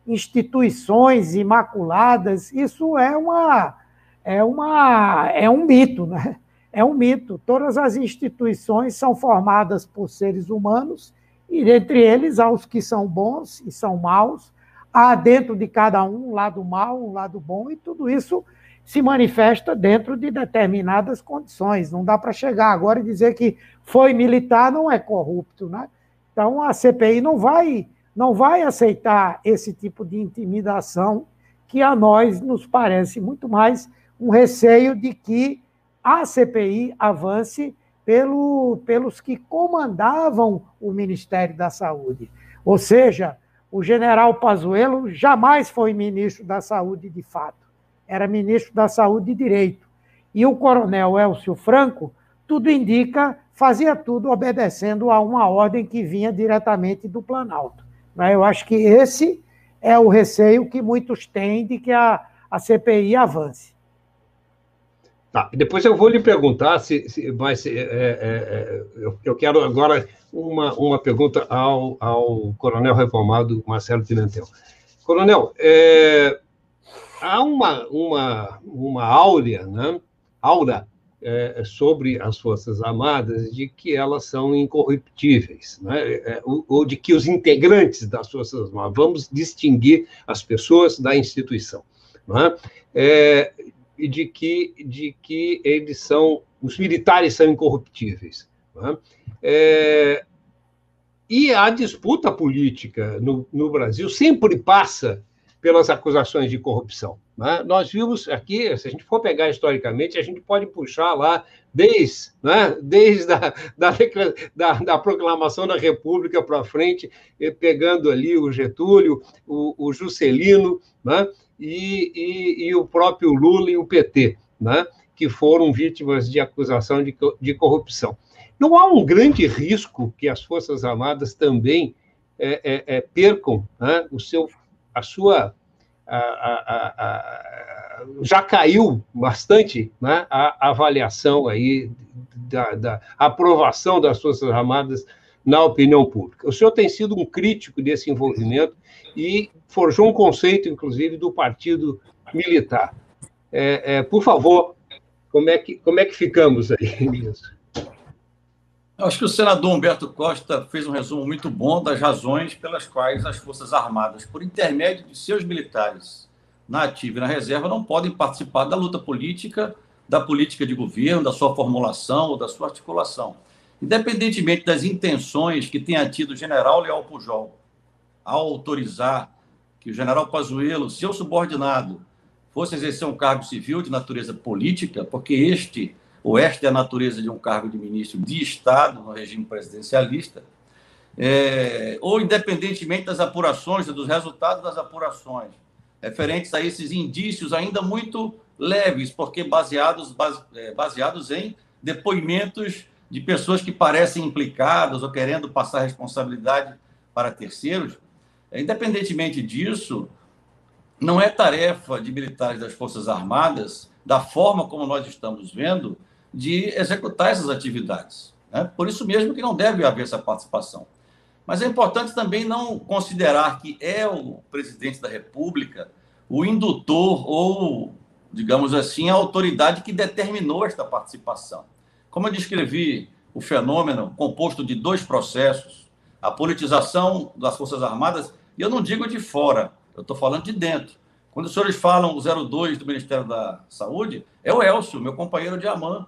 Speaker 3: instituições imaculadas, isso é uma é uma é um mito, né? É um mito. Todas as instituições são formadas por seres humanos e entre eles há os que são bons e são maus, há dentro de cada um um lado mal, um lado bom, e tudo isso se manifesta dentro de determinadas condições. Não dá para chegar agora e dizer que foi militar não é corrupto, né? Então a CPI não vai não vai aceitar esse tipo de intimidação que a nós nos parece muito mais um receio de que a CPI avance pelo, pelos que comandavam o Ministério da Saúde. Ou seja, o general Pazuello jamais foi ministro da Saúde de fato, era ministro da Saúde de Direito. E o coronel Elcio Franco, tudo indica, fazia tudo obedecendo a uma ordem que vinha diretamente do Planalto. Né? Eu acho que esse é o receio que muitos têm de que a, a CPI avance.
Speaker 2: Tá, depois eu vou lhe perguntar, se, se mas é, é, é, eu, eu, quero agora uma, uma pergunta ao, ao coronel reformado Marcelo Pimentel. Coronel, é, há uma, uma, uma áurea, né, aura é, sobre as Forças Armadas de que elas são incorruptíveis, né, é, ou, ou, de que os integrantes das Forças Armadas, vamos distinguir as pessoas da instituição, né, é, e de que, de que eles são, os militares são incorruptíveis. Né? É, e a disputa política no, no, Brasil sempre passa pelas acusações de corrupção. Né? Nós vimos aqui, se a gente for pegar historicamente, a gente pode puxar lá desde, né, desde a da, da, da proclamação da República para frente, pegando ali o Getúlio, o, o Juscelino né, e, e, e, o próprio Lula e o PT, né, que foram vítimas de acusação de, de corrupção. Não há um grande risco que as Forças Armadas também é, é, é, percam né, o seu, a sua. Já caiu bastante né, a avaliação aí da, da aprovação das Forças Armadas na opinião pública. O senhor tem sido um crítico desse envolvimento e forjou um conceito, inclusive, do partido militar. É, é, por favor, como é, que, como é que ficamos aí nisso?
Speaker 4: Acho que o senador Humberto Costa fez um resumo muito bom das razões pelas quais as Forças Armadas, por intermédio de seus militares na ativa e na reserva, não podem participar da luta política, da política de governo, da sua formulação ou da sua articulação. Independentemente das intenções que tenha tido o general Leal Pujol ao autorizar que o general Pazuello, seu subordinado, fosse exercer um cargo civil de natureza política, porque este é a natureza de um cargo de ministro de Estado no regime presidencialista, é, ou independentemente das apurações, dos resultados das apurações, referentes a esses indícios ainda muito leves, porque baseados, base, é, baseados em depoimentos de pessoas que parecem implicadas ou querendo passar responsabilidade para terceiros. É, independentemente disso, não é tarefa de militares das Forças Armadas, da forma como nós estamos vendo, de executar essas atividades. Né? Por isso mesmo que não deve haver essa participação. Mas é importante também não considerar que é o presidente da República o indutor ou, digamos assim, a autoridade que determinou esta participação. Como eu descrevi o fenômeno composto de dois processos, a politização das Forças Armadas, e eu não digo de fora, eu estou falando de dentro. Quando os senhores falam o 02 do Ministério da Saúde, é o Elcio, meu companheiro de AMAN,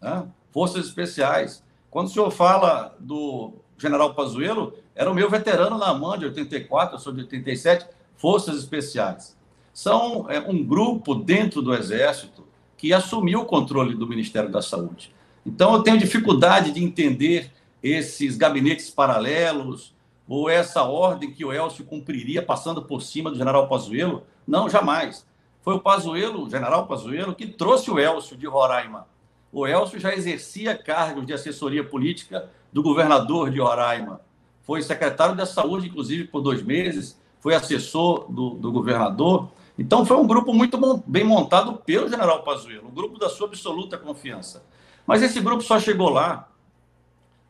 Speaker 4: né? Forças Especiais. Quando o senhor fala do general Pazuello, era o meu veterano na AMAN de 84, eu sou de 87, Forças Especiais. São é, um grupo dentro do Exército que assumiu o controle do Ministério da Saúde. Então, eu tenho dificuldade de entender esses gabinetes paralelos ou essa ordem que o Elcio cumpriria passando por cima do general Pazuello. Não, jamais. Foi o Pazuello, o general Pazuello, que trouxe o Elcio de Roraima o Elcio já exercia cargos de assessoria política do governador de Roraima. Foi secretário da Saúde, inclusive, por dois meses, foi assessor do, do governador. Então, foi um grupo muito bem montado pelo general Pazuello, um grupo da sua absoluta confiança. Mas esse grupo só chegou lá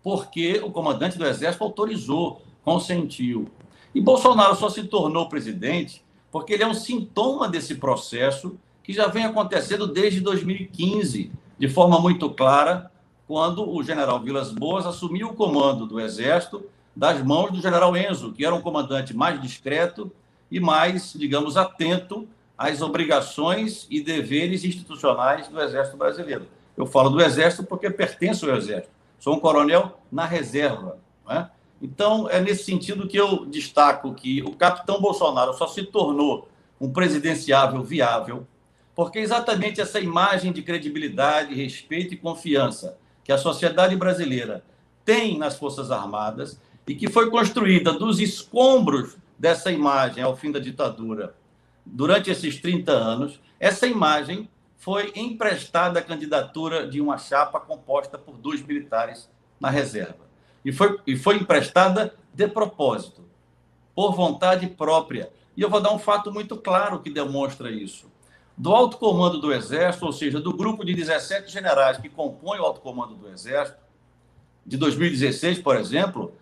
Speaker 4: porque o comandante do Exército autorizou, consentiu. E Bolsonaro só se tornou presidente porque ele é um sintoma desse processo que já vem acontecendo desde 2015 de forma muito clara quando o general Vilas Boas assumiu o comando do Exército das mãos do general Enzo, que era um comandante mais discreto e mais, digamos, atento às obrigações e deveres institucionais do Exército Brasileiro. Eu falo do Exército porque pertenço ao Exército. Sou um coronel na reserva. Né? Então, é nesse sentido que eu destaco que o capitão Bolsonaro só se tornou um presidenciável viável porque exatamente essa imagem de credibilidade, respeito e confiança que a sociedade brasileira tem nas Forças Armadas e que foi construída dos escombros dessa imagem ao fim da ditadura, durante esses 30 anos, essa imagem foi emprestada à candidatura de uma chapa composta por dois militares na reserva. E foi, e foi emprestada de propósito, por vontade própria. E eu vou dar um fato muito claro que demonstra isso do alto comando do Exército, ou seja, do grupo de 17 generais que compõem o alto comando do Exército, de 2016, por exemplo,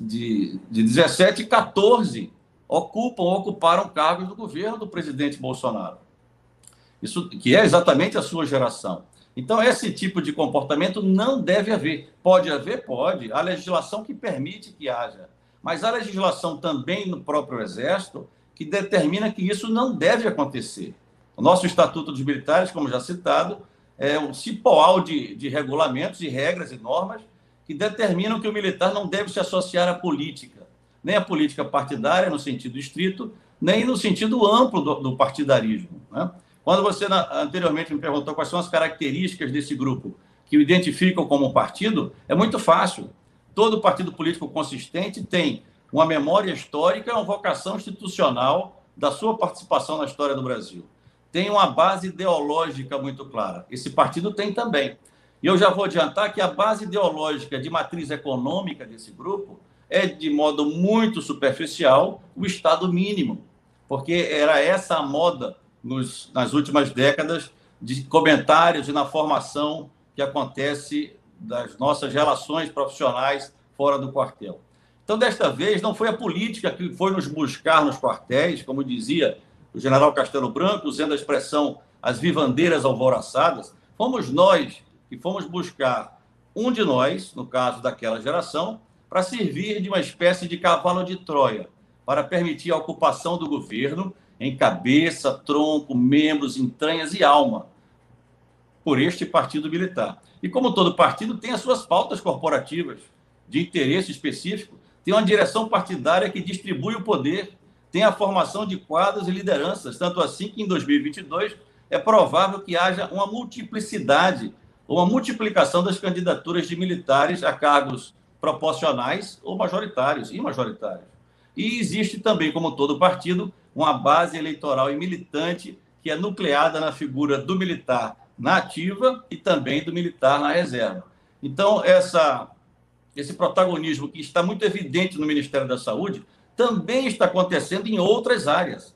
Speaker 4: de, de 17, 14 ocupam ou ocuparam cargos do governo do presidente Bolsonaro. Isso que é exatamente a sua geração. Então, esse tipo de comportamento não deve haver. Pode haver? Pode. Há legislação que permite que haja. Mas há legislação também no próprio Exército que determina que isso não deve acontecer. O nosso Estatuto dos Militares, como já citado, é um cipoal de, de regulamentos e regras e normas que determinam que o militar não deve se associar à política, nem à política partidária, no sentido estrito, nem no sentido amplo do, do partidarismo. Né? Quando você na, anteriormente me perguntou quais são as características desse grupo que o identificam como partido, é muito fácil. Todo partido político consistente tem uma memória histórica, uma vocação institucional da sua participação na história do Brasil tem uma base ideológica muito clara. Esse partido tem também. E eu já vou adiantar que a base ideológica de matriz econômica desse grupo é, de modo muito superficial, o Estado mínimo, porque era essa a moda nos, nas últimas décadas de comentários e na formação que acontece das nossas relações profissionais fora do quartel. Então, desta vez, não foi a política que foi nos buscar nos quartéis, como dizia o general Castelo Branco, usando a expressão as vivandeiras alvoroçadas, fomos nós que fomos buscar um de nós, no caso daquela geração, para servir de uma espécie de cavalo de Troia, para permitir a ocupação do governo em cabeça, tronco, membros, entranhas e alma, por este partido militar. E como todo partido tem as suas pautas corporativas de interesse específico, tem uma direção partidária que distribui o poder, tem a formação de quadros e lideranças, tanto assim que em 2022 é provável que haja uma multiplicidade, uma multiplicação das candidaturas de militares a cargos proporcionais ou majoritários e majoritários. E existe também, como todo partido, uma base eleitoral e militante que é nucleada na figura do militar na ativa e também do militar na reserva. Então, essa, esse protagonismo que está muito evidente no Ministério da Saúde também está acontecendo em outras áreas,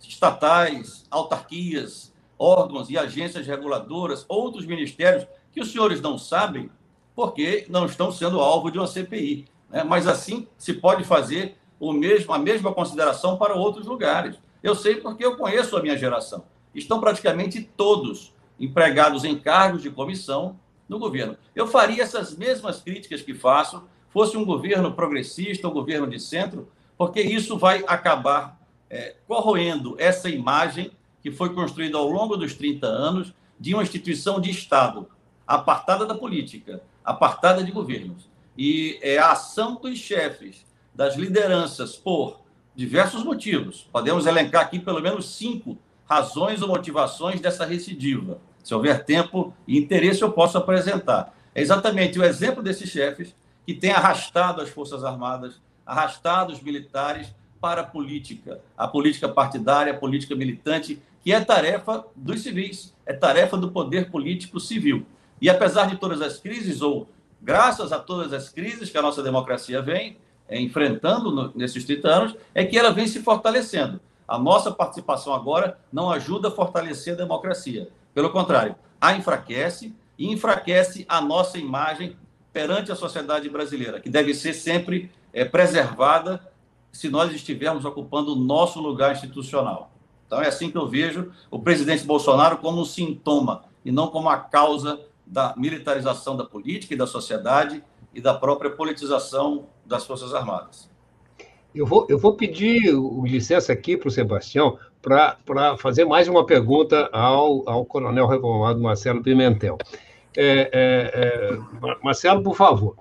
Speaker 4: estatais, autarquias, órgãos e agências reguladoras, outros ministérios que os senhores não sabem porque não estão sendo alvo de uma CPI. Né? Mas assim se pode fazer o mesmo, a mesma consideração para outros lugares. Eu sei porque eu conheço a minha geração. Estão praticamente todos empregados em cargos de comissão no governo. Eu faria essas mesmas críticas que faço, fosse um governo progressista, um governo de centro, porque isso vai acabar é, corroendo essa imagem que foi construída ao longo dos 30 anos de uma instituição de Estado apartada da política, apartada de governos. E é a ação dos chefes das lideranças por diversos motivos. Podemos elencar aqui pelo menos cinco razões ou motivações dessa recidiva. Se houver tempo e interesse, eu posso apresentar. É exatamente o exemplo desses chefes que têm arrastado as Forças Armadas, arrastado os militares para a política, a política partidária, a política militante, que é tarefa dos civis, é tarefa do poder político civil. E apesar de todas as crises, ou graças a todas as crises que a nossa democracia vem, é, enfrentando nesses 30 anos, é que ela vem se fortalecendo. A nossa participação agora não ajuda a fortalecer a democracia. Pelo contrário, a enfraquece e enfraquece a nossa imagem perante a sociedade brasileira, que deve ser sempre é, preservada se nós estivermos ocupando o nosso lugar institucional. Então, é assim que eu vejo o presidente Bolsonaro como um sintoma e não como a causa da militarização da política e da sociedade e da própria politização das Forças Armadas.
Speaker 2: Eu vou, eu vou pedir licença aqui para o Sebastião para fazer mais uma pergunta ao, ao coronel reformado Marcelo Pimentel. É, é, é, Marcelo, por favor,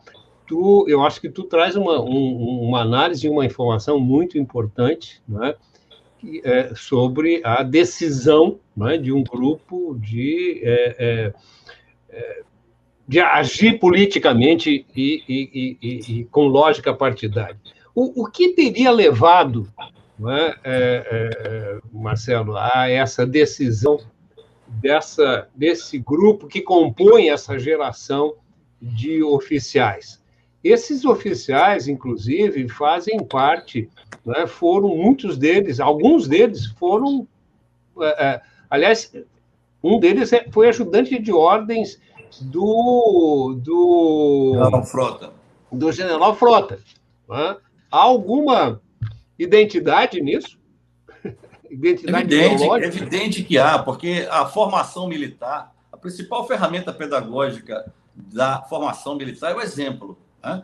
Speaker 2: tu, eu acho que tu traz uma, um, uma análise e uma informação muito importante né, é, sobre a decisão né, de um grupo de é, é, de agir politicamente e, e, e, e com lógica partidária. O, o, que teria levado, é, é, é, Marcelo, a essa decisão dessa, desse grupo que compõe essa geração de oficiais? Esses oficiais, inclusive, fazem parte, né, foram muitos deles, alguns deles foram, é, é, aliás, um deles foi ajudante de ordens do. do
Speaker 4: General Frota.
Speaker 2: Do General Frota. Né? Há alguma identidade nisso?
Speaker 4: identidade evidente, evidente que há, porque a formação militar, a principal ferramenta pedagógica da formação militar é o exemplo. Né?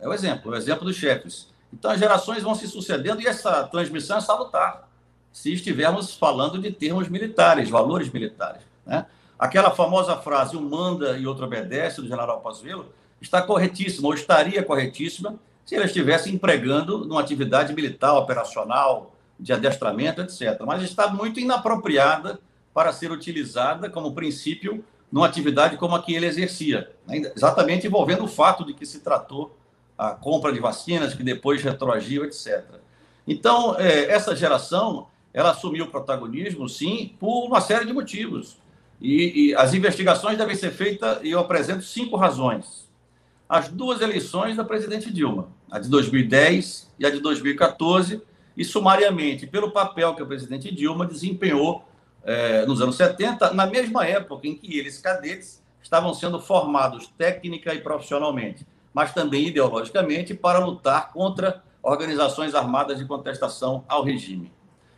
Speaker 4: É o exemplo, é o exemplo dos chefes. Então, as gerações vão se sucedendo e essa transmissão é salutar, se estivermos falando de termos militares, valores militares. Né? Aquela famosa frase, um manda e outro obedece, do general Pazuello, está corretíssima, ou estaria corretíssima, se ela estivesse empregando numa atividade militar, operacional, de adestramento, etc. Mas está muito inapropriada para ser utilizada como princípio numa atividade como a que ele exercia, né? exatamente envolvendo o fato de que se tratou a compra de vacinas, que depois retroagiu, etc. Então, é, essa geração, ela assumiu o protagonismo, sim, por uma série de motivos. E, e, as investigações devem ser feitas, e eu apresento cinco razões. As duas eleições da presidente Dilma, a de 2010 e a de 2014, e sumariamente pelo papel que a presidente Dilma desempenhou eh, nos anos 70, na mesma época em que eles, cadetes, estavam sendo formados técnica e profissionalmente. mas também ideologicamente para lutar contra organizações armadas de contestação ao regime.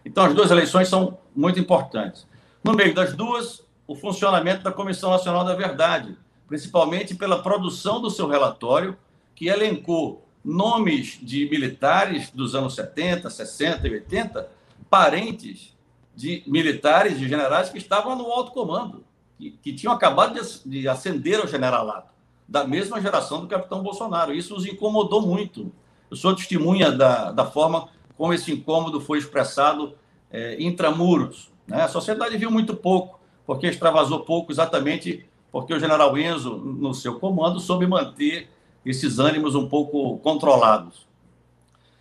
Speaker 4: Então, as duas eleições são muito importantes. No meio das duas, o funcionamento da Comissão Nacional da Verdade, principalmente pela produção do seu relatório, que elencou nomes de militares dos anos 70, 60 e 80, parentes de militares, de generais que estavam no alto comando, que, que tinham acabado de, de ascender ao generalato, da mesma geração do capitão Bolsonaro. Isso os incomodou muito. Eu sou testemunha da, da forma como esse incômodo foi expressado é, intramuros. Né? A sociedade viu muito pouco, porque extravasou pouco, exatamente porque o general Enzo, no seu comando, soube manter esses ânimos um pouco controlados.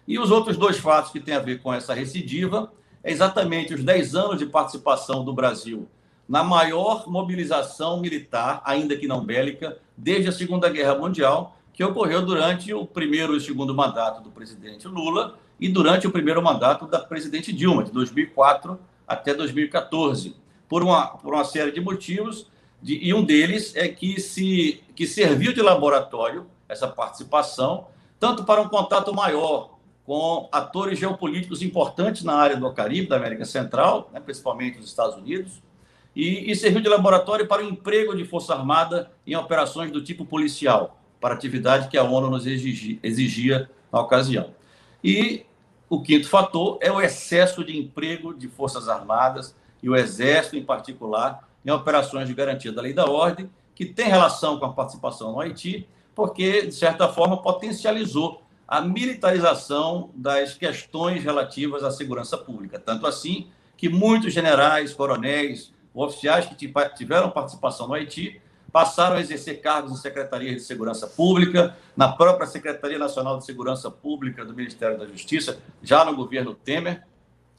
Speaker 4: E os outros dois fatos que têm a ver com essa recidiva é exatamente os 10 anos de participação do Brasil na maior mobilização militar, ainda que não bélica, desde a Segunda Guerra Mundial, que ocorreu durante o primeiro e segundo mandato do presidente Lula e durante o primeiro mandato da presidente Dilma, de 2004 até 2014, por uma, por uma série de motivos, de, e um deles é que, se, que serviu de laboratório essa participação, tanto para um contato maior com atores geopolíticos importantes na área do Caribe, da América Central, né, principalmente os Estados Unidos, e, e, serviu de laboratório para o emprego de Força Armada em operações do tipo policial, para atividade que a ONU nos exigia, exigia na ocasião. E o quinto fator é o excesso de emprego de Forças Armadas e o Exército, em particular, em operações de garantia da lei da ordem, que tem relação com a participação no Haiti, porque, de certa forma, potencializou a militarização das questões relativas à segurança pública. Tanto assim que muitos generais, coronéis, oficiais que tiveram participação no Haiti passaram a exercer cargos em secretarias de segurança pública, na própria Secretaria Nacional de Segurança Pública do Ministério da Justiça, já no governo Temer.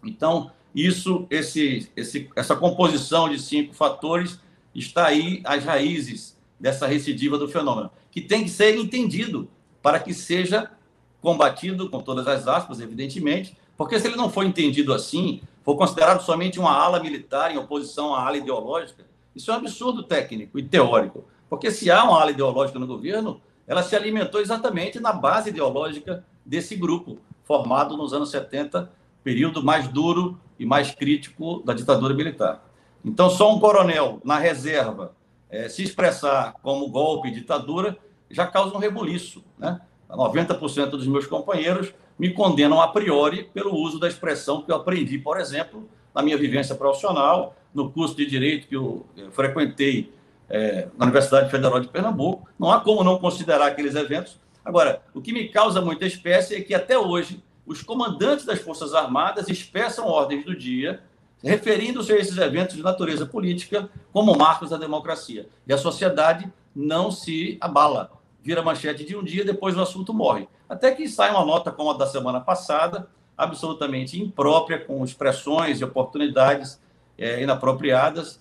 Speaker 4: Então, isso, esse, esse, essa composição de cinco fatores está aí as raízes dessa recidiva do fenômeno, que tem que ser entendido para que seja combatido com todas as aspas, evidentemente, porque se ele não for entendido assim, for considerado somente uma ala militar em oposição à ala ideológica, isso é um absurdo técnico e teórico, porque se há uma ala ideológica no governo, ela se alimentou exatamente na base ideológica desse grupo, formado nos anos 70, período mais duro e mais crítico da ditadura militar. Então, só um coronel na reserva é, se expressar como golpe ditadura já causa um rebuliço. Né? 90% dos meus companheiros me condenam a priori pelo uso da expressão que eu aprendi, por exemplo, na minha vivência profissional, no curso de Direito que eu, frequentei é, na Universidade Federal de Pernambuco. Não há como não considerar aqueles eventos. Agora, o que me causa muita espécie é que até hoje os comandantes das Forças Armadas expressam ordens do dia referindo-se a esses eventos de natureza política como marcos da democracia. E a sociedade não se abala. Vira manchete de um dia, depois o assunto morre. Até que sai uma nota como a da semana passada, absolutamente imprópria, com expressões e oportunidades é, inapropriadas,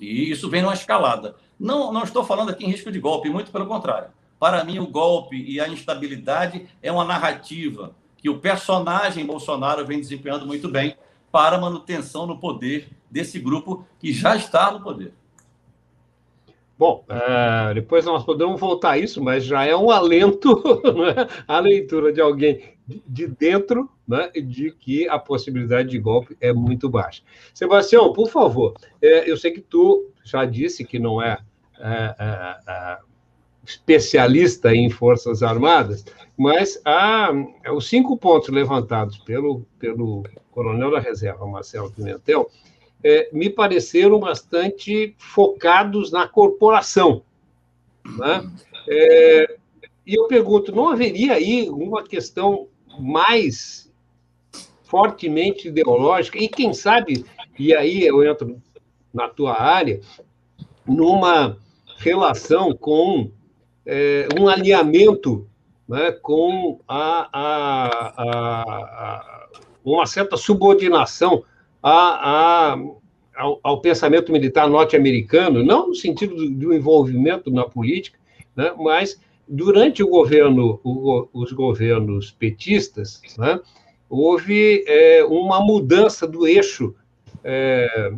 Speaker 4: e isso vem numa escalada. Não, não estou falando aqui em risco de golpe, muito pelo contrário. Para mim, o golpe e a instabilidade é uma narrativa que o personagem Bolsonaro vem desempenhando muito bem para manutenção no poder desse grupo que já está no poder.
Speaker 2: Bom, uh, depois nós podemos voltar a isso, mas já é um alento né, a leitura de alguém de dentro né, de que a possibilidade de golpe é muito baixa. Sebastião, por favor, é, eu sei que tu já disse que não é, é, é, é especialista em Forças Armadas, mas há, os cinco pontos levantados pelo, pelo coronel da reserva, Marcelo Pimentel, é, me pareceram bastante focados na corporação. Né? É, e eu pergunto, não haveria aí uma questão mais fortemente ideológica, e quem sabe, e aí eu entro na tua área, numa relação com é, um alinhamento né, com a, a, a, uma certa subordinação a, ao, ao, pensamento militar norte-americano, não no sentido do, do envolvimento na política, né, mas durante o governo, o, os governos petistas, né, houve é, uma mudança do eixo é,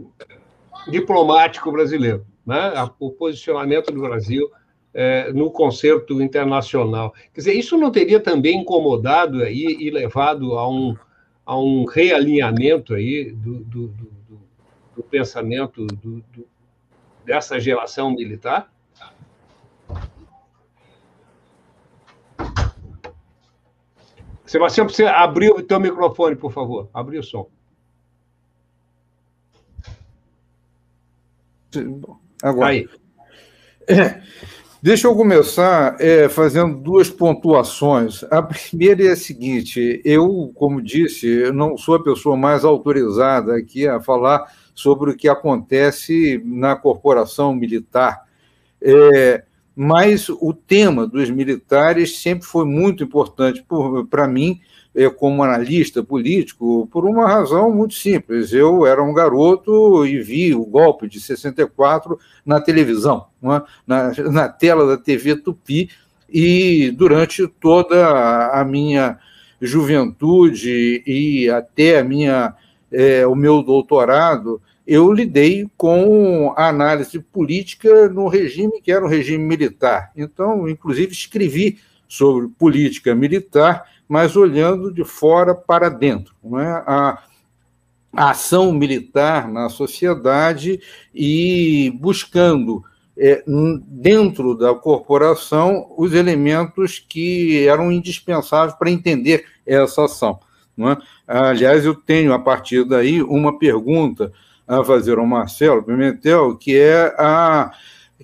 Speaker 2: diplomático brasileiro. Né? O posicionamento do Brasil é, no concerto internacional. Quer dizer, isso não teria também incomodado aí e levado a um, a um realinhamento aí do, do, do, do pensamento dessa geração militar? Sebastião, você abrir o teu microfone, por favor. Abrir o som.
Speaker 5: Agora. Aí. É, deixa eu começar é, fazendo duas pontuações. A primeira é a seguinte: eu, como disse, não sou a pessoa mais autorizada aqui a falar sobre o que acontece na corporação militar. É, mas o tema dos militares sempre foi muito importante para mim, é, como analista político, por uma razão muito simples. Eu era um garoto e vi o golpe de 64 na televisão, é? na, na tela da TV Tupi, e durante toda a minha juventude e até a minha, é, o meu doutorado, eu lidei com a análise política no regime que era um regime militar. Então, inclusive, escrevi sobre política militar, mas olhando de fora para dentro. Não é? a, a ação militar na sociedade e buscando é, dentro da corporação os elementos que eram indispensáveis para entender essa ação. É? Aliás, eu tenho a partir daí uma pergunta a fazer ao Marcelo Pimentel, que é a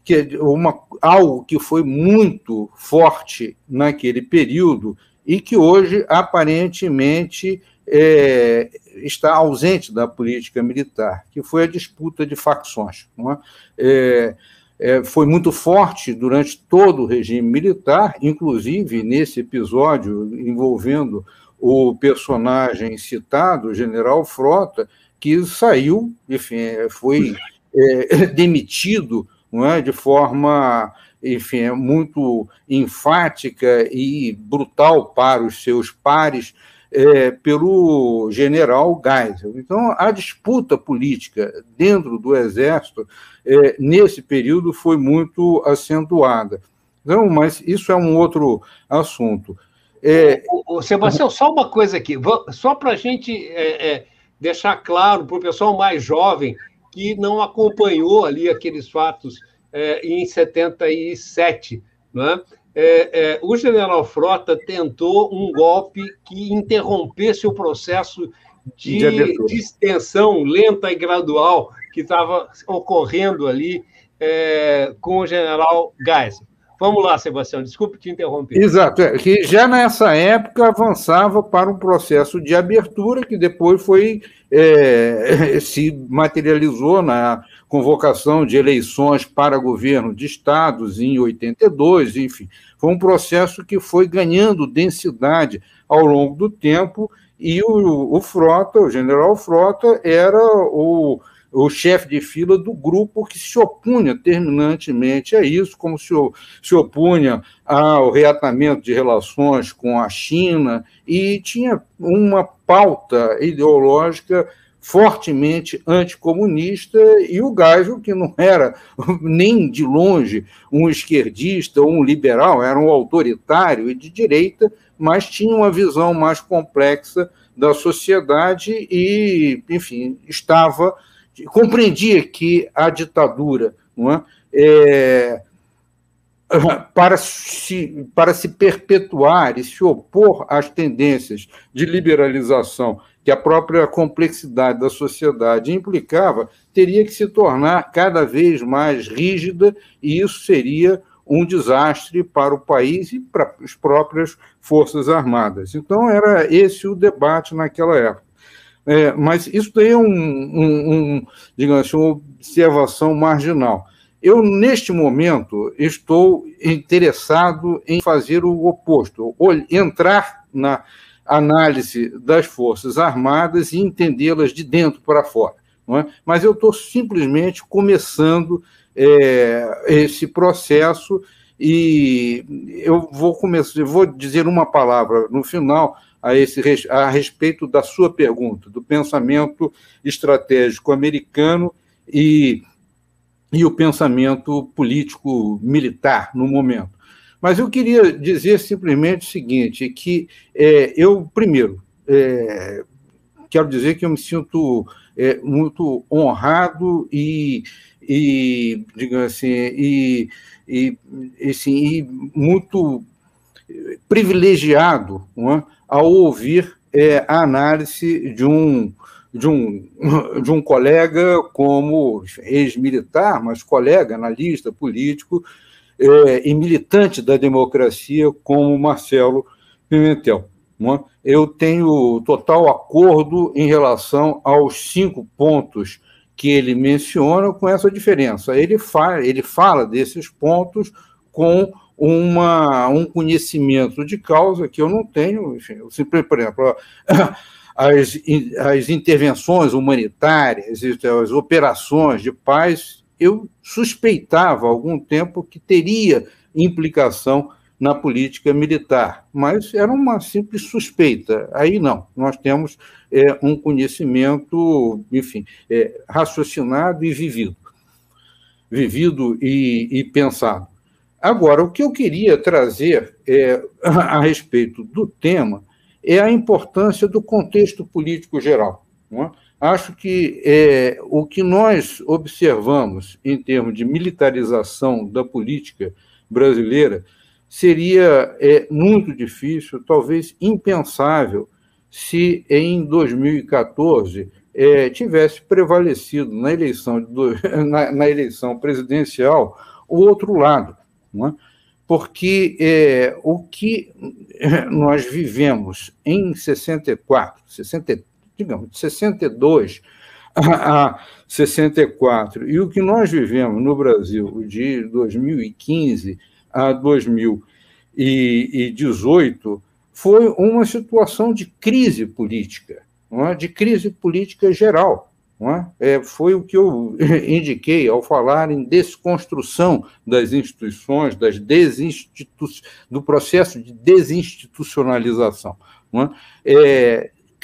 Speaker 5: que é uma, algo que foi muito forte naquele período e que hoje aparentemente é, está ausente da política militar, que foi a disputa de facções. É? É, é, foi muito forte durante todo o regime militar, inclusive nesse episódio envolvendo o personagem citado, o general Frota, que saiu, enfim, foi é, demitido é, de forma enfim, muito enfática e brutal para os seus pares é, pelo general Geisel. Então, a disputa política dentro do Exército, é, nesse período, foi muito acentuada. Então, mas isso é um outro assunto.
Speaker 2: É... O, o Sebastião, só uma coisa aqui, só para a gente é, é deixar claro para o pessoal mais jovem que não acompanhou ali aqueles fatos é, em 77, né? É, é, o general Frota tentou um golpe que interrompesse o processo de, de extensão lenta e gradual que estava ocorrendo ali é, com o general Geisel. Vamos lá, Sebastião, desculpe te interromper.
Speaker 5: Exato, é, que já nessa época avançava para um processo de abertura que depois foi é, se materializou na convocação de eleições para governo de estados em 82, enfim, foi um processo que foi ganhando densidade ao longo do tempo e o, o Frota, o general Frota, era o o chefe de fila do grupo que se opunha terminantemente a isso, como se, se opunha ao reatamento de relações com a China, e tinha uma pauta ideológica fortemente anticomunista, e o Geisel, que não era nem de longe um esquerdista ou um liberal, era um autoritário e de direita, mas tinha uma visão mais complexa da sociedade e, enfim, estava compreendia que a ditadura, não é, é para se, para se perpetuar e se opor às tendências de liberalização que a própria complexidade da sociedade implicava, teria que se tornar cada vez mais rígida, e isso seria um desastre para o país e para as próprias Forças Armadas. Então, era esse o debate naquela época. É, mas isso daí é um, um, um, digamos assim, uma observação marginal. Eu, neste momento, estou interessado em fazer o oposto, entrar na análise das Forças Armadas e entendê-las de dentro para fora. É? Mas eu estou simplesmente começando é, esse processo e eu vou começar, eu vou dizer uma palavra no final a, esse, a respeito da sua pergunta, do pensamento estratégico americano e, e o pensamento político militar no momento. Mas eu queria dizer simplesmente o seguinte: que é, eu, primeiro, é, quero dizer que eu me sinto é, muito honrado e, e digamos assim, e, e, assim, e muito privilegiado é, ao ouvir é, a análise de um, de um, de um colega como ex-militar, mas colega, analista, político é, e militante da democracia como Marcelo Pimentel. É? Eu tenho total acordo em relação aos cinco pontos que ele menciona, com essa diferença. Ele fala, ele fala desses pontos com uma, um conhecimento de causa que eu não tenho. Enfim, eu sempre, por exemplo, as, as intervenções humanitárias, as operações de paz, eu suspeitava há algum tempo que teria implicação na política militar, mas era uma simples suspeita. Aí não, nós temos é, um conhecimento, enfim, é, raciocinado e vivido, vivido e, e, pensado. Agora, o que eu queria trazer é, a respeito do tema é a importância do contexto político geral. É? Acho que é, o que nós observamos em termos de militarização da política brasileira seria é, muito difícil, talvez impensável, se em 2014 é, tivesse prevalecido na eleição, na, na, eleição presidencial o outro lado. Não é? Porque é, o que nós vivemos em 64, 60, digamos, de 62 a 64, e o que nós vivemos no Brasil de 2015 a 2018 foi uma situação de crise política, é? de crise política geral. É? É, foi o que eu indiquei ao falar em desconstrução das instituições, das desinstitu... do processo de desinstitucionalização.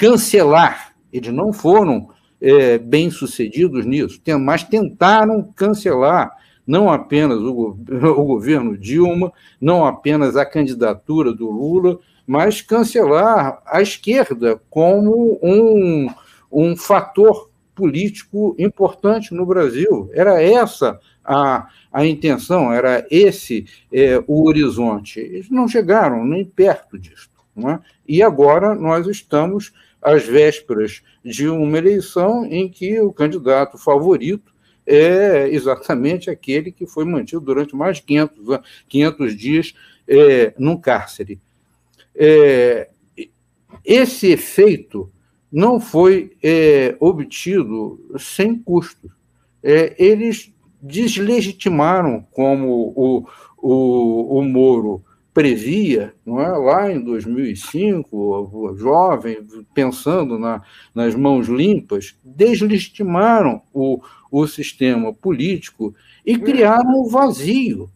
Speaker 5: Cancelar, eles não foram é, bem-sucedidos nisso, mas tentaram cancelar não apenas o, o governo Dilma, não apenas a candidatura do Lula, mas cancelar a esquerda como um, um fator político importante no Brasil. Era essa a, a intenção, era esse é, o horizonte. Eles não chegaram nem perto disso. É? E agora nós estamos às vésperas de uma eleição em que o candidato favorito é exatamente aquele que foi mantido durante mais de 500, 500 dias é, cárcere. É, esse efeito não foi é, obtido sem custo. É, eles deslegitimaram, como o, o, o Moro previa, não é? lá em 2005, o jovem, pensando na, nas mãos limpas, deslegitimaram o, o sistema político e criaram um vazio.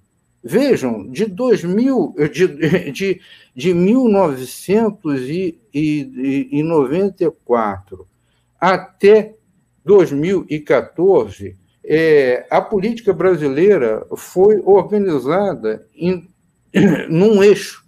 Speaker 5: Vejam, de 2000, de, de, de 1994 até 2014, é, a política brasileira foi organizada em, num eixo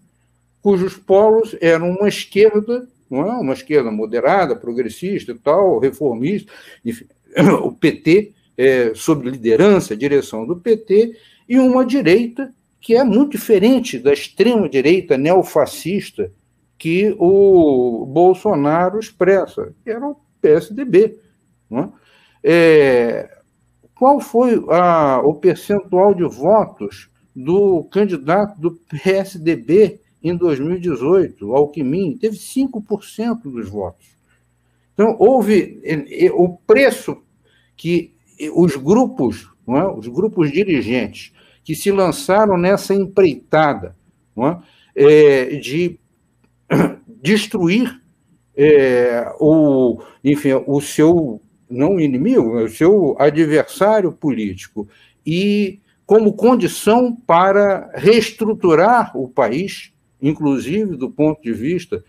Speaker 5: cujos polos eram uma esquerda, não é? uma esquerda moderada, progressista, tal, reformista, enfim, o PT, é, sob liderança, direção do PT, e uma direita que é muito diferente da extrema-direita neofascista que o Bolsonaro expressa, que era o PSDB. É? É, qual foi a, o percentual de votos do candidato do PSDB em 2018, Alckmin? Teve 5% dos votos. Então, houve o preço que os grupos, é? os grupos dirigentes que se lançaram nessa empreitada é? É, de destruir o, enfim, o seu não inimigo, o seu adversário político e como condição para reestruturar o país, inclusive do ponto de vista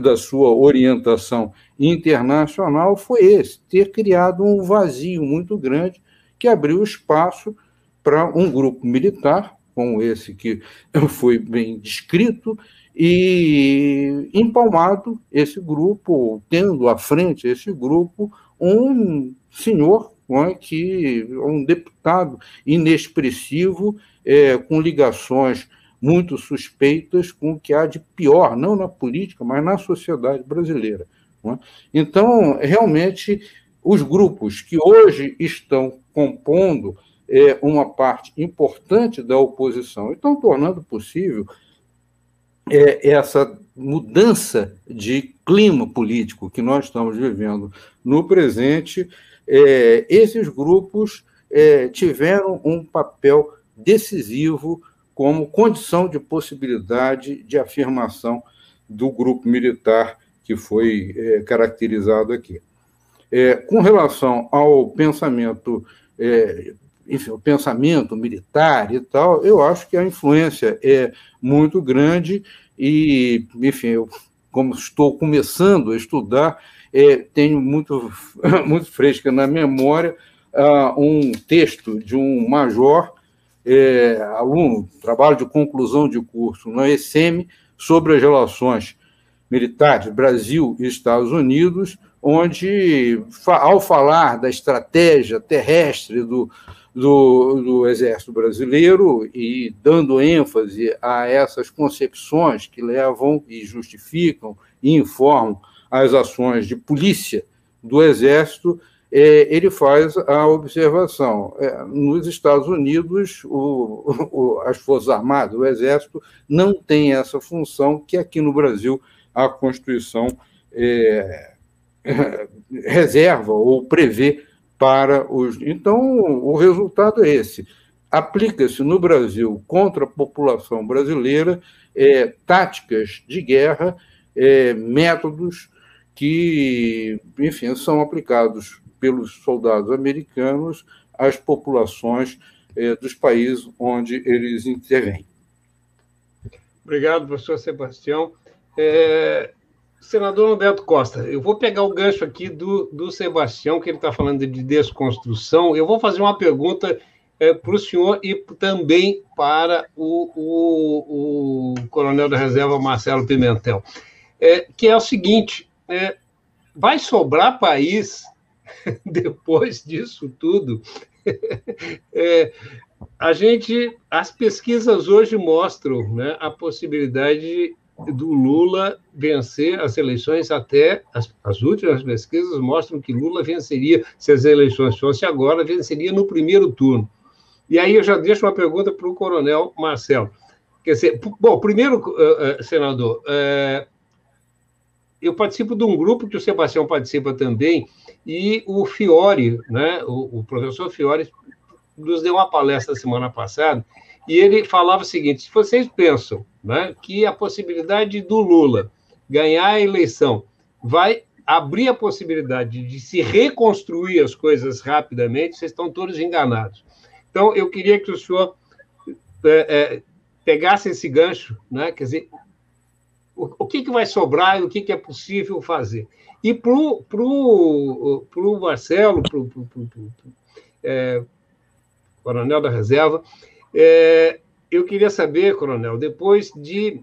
Speaker 5: da sua orientação internacional foi esse, ter criado um vazio muito grande que abriu espaço para um grupo militar, como esse que foi bem descrito, e empalmado esse grupo, tendo à frente esse grupo um senhor é, que um deputado inexpressivo, é, com ligações muito suspeitas com o que há de pior, não na política, mas na sociedade brasileira. É? Então, realmente, os grupos que hoje estão compondo é, uma parte importante da oposição estão tornando possível é, essa mudança de clima político que nós estamos vivendo no presente, é, esses grupos é, tiveram um papel decisivo como condição de possibilidade de afirmação do grupo militar que foi é, caracterizado aqui. É, com relação ao pensamento, é, enfim, o pensamento militar e tal, eu acho que a influência é muito grande e, enfim, eu, como estou começando a estudar, é, tenho muito, muito fresca na memória uh, um texto de um major, é, aluno, trabalho de conclusão de curso no ESM, sobre as relações militares Brasil e Estados Unidos, onde, ao falar da estratégia terrestre do, do, do, Exército Brasileiro e dando ênfase a essas concepções que levam e justificam e informam as ações de polícia do Exército, é, ele faz a observação: é, nos Estados Unidos, o, o, as Forças Armadas, o Exército, não tem essa função que aqui no Brasil a Constituição é, reserva ou prevê para os. Então, o resultado é esse. Aplica-se no Brasil contra a população brasileira é, táticas de guerra, é, métodos que, enfim, são aplicados pelos soldados americanos às populações é, dos países onde eles intervêm.
Speaker 2: Obrigado, professor Sebastião. É, senador Roberto Costa, eu vou pegar o gancho aqui do, do Sebastião, que ele está falando de desconstrução. Eu vou fazer uma pergunta é, para o senhor e também para o, o, o, coronel da reserva Marcelo Pimentel, é, que é o seguinte: é, vai sobrar país depois disso tudo? É, a gente, as pesquisas hoje mostram né, a possibilidade do Lula vencer as eleições até as, as, últimas pesquisas mostram que Lula venceria se as eleições fossem agora venceria no primeiro turno e aí eu já deixo uma pergunta para o coronel Marcelo quer dizer bom primeiro uh, uh, senador uh, eu participo de um grupo que o Sebastião participa também e o Fiore né o, o professor Fiore nos deu uma palestra semana passada e ele falava o seguinte: se vocês pensam né, que a possibilidade do Lula ganhar a eleição vai abrir a possibilidade de se reconstruir as coisas rapidamente, vocês estão todos enganados. Então, eu queria que o senhor é, é, pegasse esse gancho, né? quer dizer, o, que, que vai sobrar e o que, que é possível fazer. E para o Marcelo, para o é, coronel da reserva, é, eu queria saber, coronel, depois de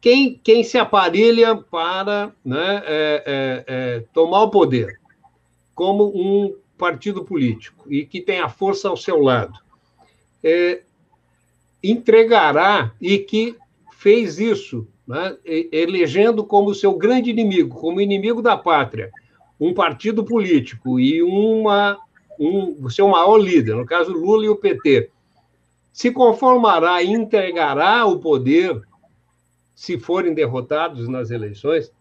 Speaker 2: quem, quem se aparelha para né, é, é, é, tomar o poder como um partido político e que tem a força ao seu lado, é, entregará e que fez isso, né, elegendo como seu grande inimigo, como inimigo da pátria, um partido político e uma, um, seu maior líder, no caso Lula e o PT, se conformará e entregará o poder se forem derrotados nas eleições?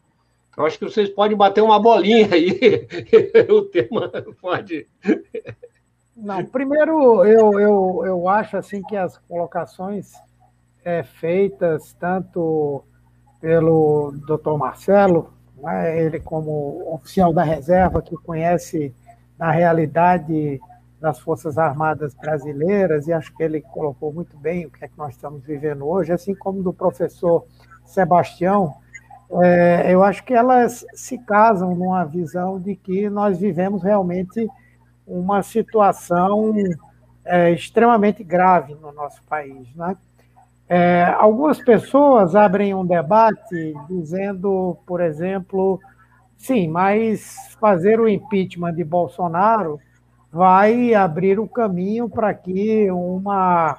Speaker 2: Eu acho que vocês podem bater uma bolinha aí. o tema pode.
Speaker 3: Não, primeiro eu, eu, eu acho assim que as colocações é, feitas tanto pelo doutor Marcelo, né, ele como oficial da reserva que conhece na realidade das Forças Armadas Brasileiras, e acho que ele colocou muito bem o que é que nós estamos vivendo hoje, assim como do professor Sebastião, é, eu acho que elas se casam numa visão de que nós vivemos realmente uma situação é, extremamente grave no nosso país. Né? É, algumas pessoas abrem um debate dizendo, por exemplo, sim, mas fazer o impeachment de Bolsonaro vai abrir o caminho para que uma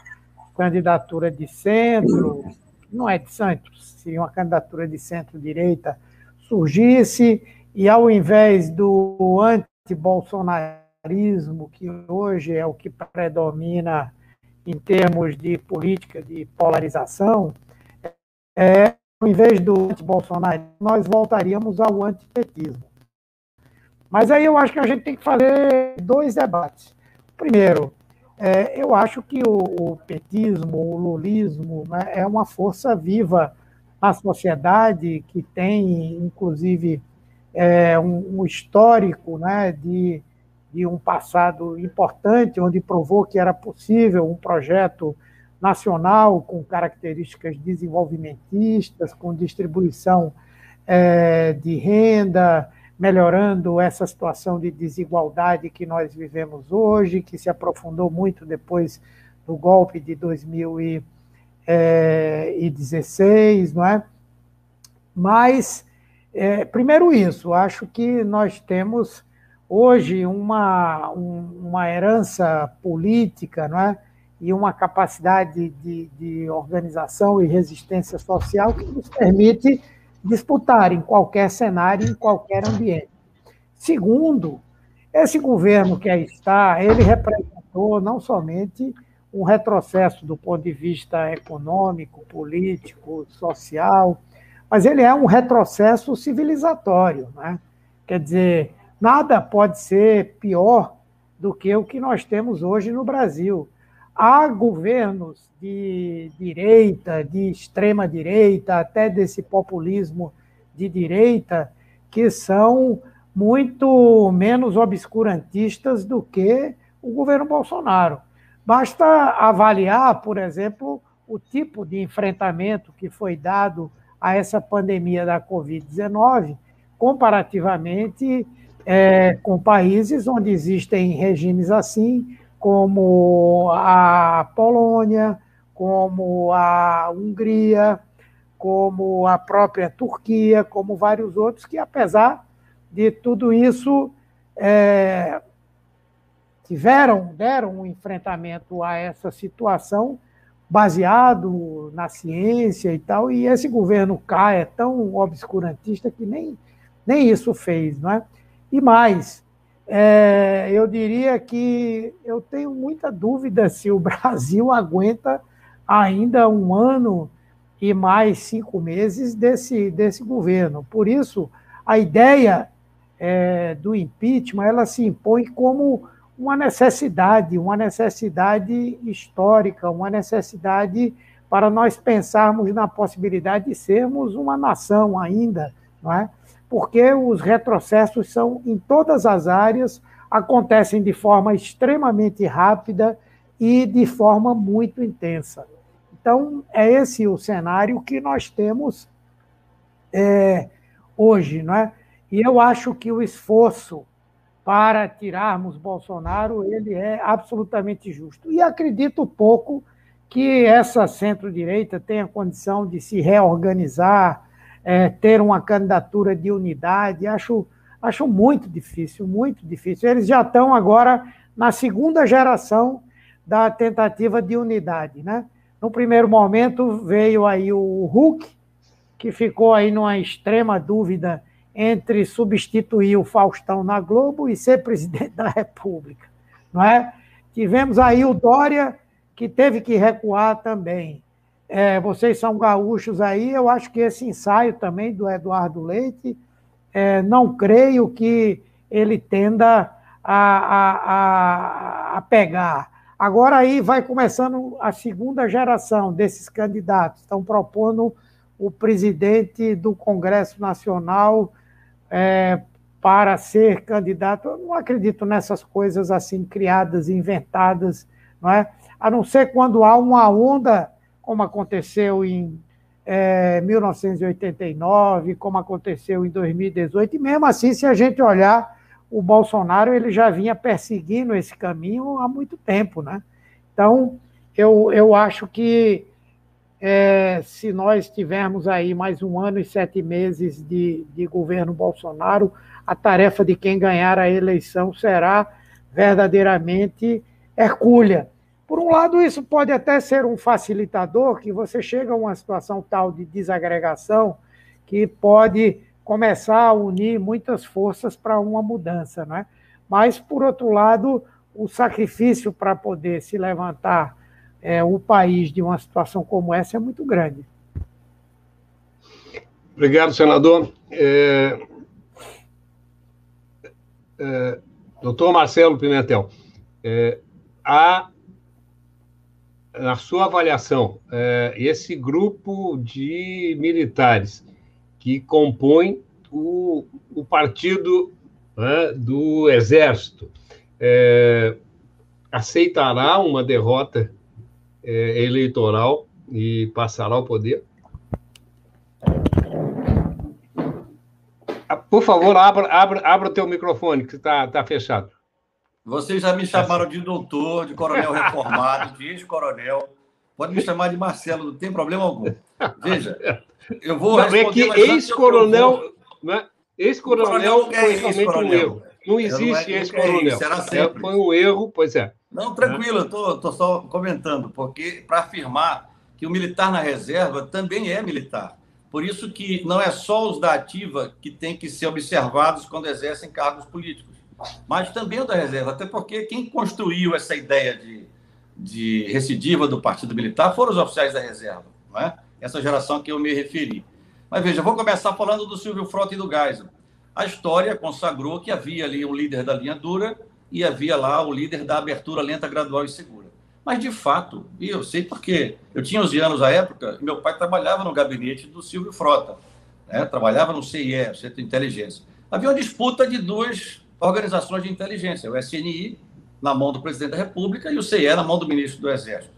Speaker 3: candidatura de centro, não é de centro, se uma candidatura de centro-direita surgisse e ao invés do anti-bolsonarismo, que hoje é o que predomina em termos de política de polarização, é, ao invés do anti-bolsonarismo, nós voltaríamos ao antipetismo. Mas aí eu acho que a gente tem que fazer dois debates. Primeiro, é, eu acho que o, o, petismo, o lulismo, né, é uma força viva na sociedade que tem, inclusive, é, um, um, histórico né, de, de um passado importante, onde provou que era possível um projeto nacional com características desenvolvimentistas, com distribuição é, de renda, melhorando essa situação de desigualdade que nós vivemos hoje, que se aprofundou muito depois do golpe de 2016, não é? Mas, é, primeiro isso, acho que nós temos hoje uma, uma herança política, não é? E uma capacidade de, de organização e resistência social que nos permite disputar em qualquer cenário, em qualquer ambiente. Segundo, esse governo que aí está, ele representou não somente um retrocesso do ponto de vista econômico, político, social, mas ele é um retrocesso civilizatório. Né? Quer dizer, nada pode ser pior do que o que nós temos hoje no Brasil há governos de direita, de extrema direita, até desse populismo de direita, que são muito menos obscurantistas do que o governo Bolsonaro. Basta avaliar, por exemplo, o tipo de enfrentamento que foi dado a essa pandemia da Covid-19, comparativamente é, com países onde existem regimes assim, como a Polônia, como a Hungria, como a própria Turquia, como vários outros, que apesar de tudo isso, é, tiveram, deram um enfrentamento a essa situação baseado na ciência e tal, e esse governo K é tão obscurantista que nem, nem isso fez, não é? E mais, é, eu diria que eu tenho muita dúvida se o Brasil aguenta ainda um ano e mais cinco meses desse, desse governo. Por isso, a ideia é, do impeachment ela se impõe como uma necessidade, uma necessidade histórica, uma necessidade para nós pensarmos na possibilidade de sermos uma nação ainda, não é? Porque os retrocessos são em todas as áreas, acontecem de forma extremamente rápida e de forma muito intensa. Então, é esse o cenário que nós temos é, hoje, não é? E eu acho que o esforço para tirarmos Bolsonaro ele é absolutamente justo. E acredito pouco que essa centro-direita tenha condição de se reorganizar, é, ter uma candidatura de unidade, acho, acho muito difícil, muito difícil. Eles já estão agora na segunda geração da tentativa de unidade. Né? No primeiro momento veio aí o Hulk, que ficou aí numa extrema dúvida entre substituir o Faustão na Globo e ser presidente da República, não é? Tivemos aí o Dória, que teve que recuar também. É, vocês são gaúchos aí, eu acho que esse ensaio também do Eduardo Leite, é, não creio que ele tenda a, a, a, pegar. Agora aí vai começando a segunda geração desses candidatos, estão propondo o presidente do Congresso Nacional é, para ser candidato. Eu não acredito nessas coisas assim criadas, inventadas, não é? A não ser quando há uma onda como aconteceu em é, 1989, como aconteceu em 2018, e mesmo assim, se a gente olhar o Bolsonaro ele já vinha perseguindo esse caminho há muito tempo, né? Então, eu, eu acho que é, se nós tivermos aí mais um ano e sete meses de, de governo Bolsonaro, a tarefa de quem ganhar a eleição será verdadeiramente hercúlea. Por um lado, isso pode até ser um facilitador, que você chega a uma situação tal de desagregação que pode começar a unir muitas forças para uma mudança, né? Mas, por outro lado, o sacrifício para poder se levantar é, o país de uma situação como essa é muito grande.
Speaker 2: Obrigado, senador. É... É... Doutor Marcelo Pimentel, é... na sua avaliação, é, esse grupo de militares que compõe o, o partido né, do Exército é, aceitará uma derrota é, eleitoral e passará ao poder? Ah, por favor, abra, abra, abra o teu microfone, que está tá fechado.
Speaker 4: Vocês já me chamaram de doutor, de coronel reformado, de ex-coronel. Pode me chamar de Marcelo, não tem problema algum. Veja, eu vou
Speaker 2: não, É que ex-coronel, né? ex-coronel foi realmente um erro. Não existe é, ex-coronel. É, foi um erro, pois é.
Speaker 4: Não, tranquilo, eu estou só comentando, porque para afirmar que o militar na reserva também é militar. Por isso que não é só os da ativa que têm que ser observados quando exercem cargos políticos mas também o da reserva, até porque quem construiu essa ideia de, de recidiva do Partido Militar foram os oficiais da reserva, não é? essa geração a que eu me referi. Mas veja, vou começar falando do Silvio Frota e do Geisel. A história consagrou que havia ali um líder da linha dura e havia lá o líder da abertura lenta, gradual e segura. Mas, de fato, e eu sei porque eu tinha 11 anos à época, e meu pai trabalhava no gabinete do Silvio Frota, né? trabalhava no CIE, Centro de Inteligência. Havia uma disputa de duas organizações de inteligência, o SNI na mão do presidente da República e o CIE na mão do ministro do Exército.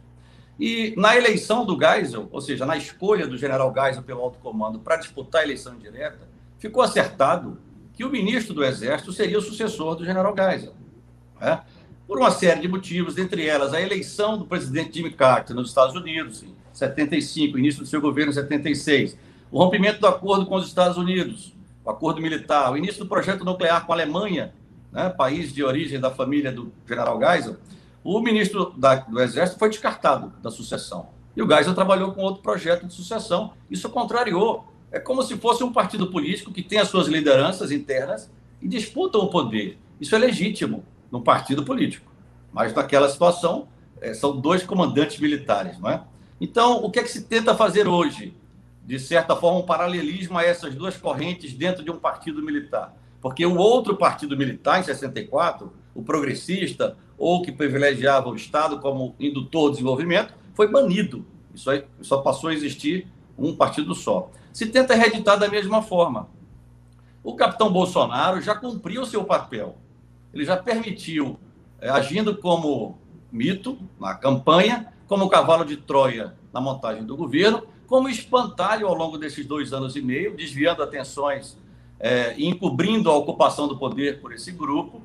Speaker 4: E na eleição do Geisel, ou seja, na escolha do general Geisel pelo alto comando para disputar a eleição direta, ficou acertado que o ministro do Exército seria o sucessor do general Geisel. Né? Por uma série de motivos, entre elas a eleição do presidente Jimmy Carter nos Estados Unidos, em 75, início do seu governo em 76, o rompimento do acordo com os Estados Unidos, acordo militar, o início do projeto nuclear com a Alemanha, né, país de origem da família do general Geisel, o ministro da, do Exército foi descartado da sucessão. E o Geisel trabalhou com outro projeto de sucessão. Isso contrariou. É como se fosse um partido político que tem as suas lideranças internas e disputam o poder. Isso é legítimo num partido político. Mas naquela situação, é, são dois comandantes militares, não é? Então, o que é que se tenta fazer hoje? De certa forma, um paralelismo a essas duas correntes dentro de um partido militar. Porque o outro partido militar, em 64, o progressista, ou que privilegiava o Estado como indutor do desenvolvimento, foi banido. Isso aí só passou a existir um partido só. Se tenta reeditar da mesma forma. O capitão Bolsonaro já cumpriu seu papel. Ele já permitiu, é, agindo como mito na campanha, como cavalo de Troia na montagem do governo, como espantalho ao longo desses dois anos e meio, desviando atenções é, e encobrindo a ocupação do poder por esse grupo.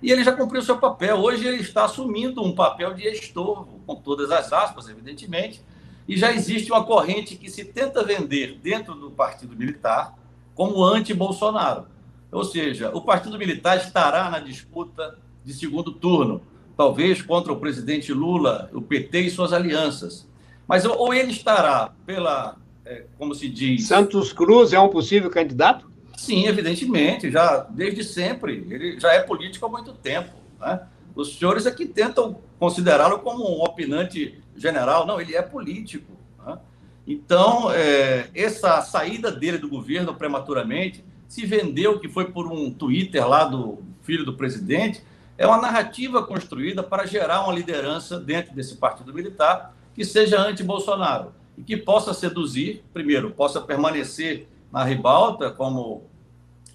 Speaker 4: E ele já cumpriu seu papel. Hoje ele está assumindo um papel de estorvo, com todas as aspas, evidentemente, e já existe uma corrente que se tenta vender dentro do Partido Militar como anti-Bolsonaro. Ou seja, o Partido Militar estará na disputa de segundo turno, talvez contra o presidente Lula, o PT e suas alianças. Mas ou ele estará pela, é, como se diz.
Speaker 2: Santos Cruz é um possível candidato?
Speaker 4: Sim, evidentemente, já desde sempre. Ele já é político há muito tempo. Né? Os senhores aqui tentam considerá-lo como um opinante general. Não, ele é político. Né? Então, é, essa saída dele do governo prematuramente se vendeu que foi por um Twitter lá do filho do presidente. É uma narrativa construída para gerar uma liderança dentro desse partido militar que seja anti-Bolsonaro e que possa seduzir, primeiro, possa permanecer na ribalta como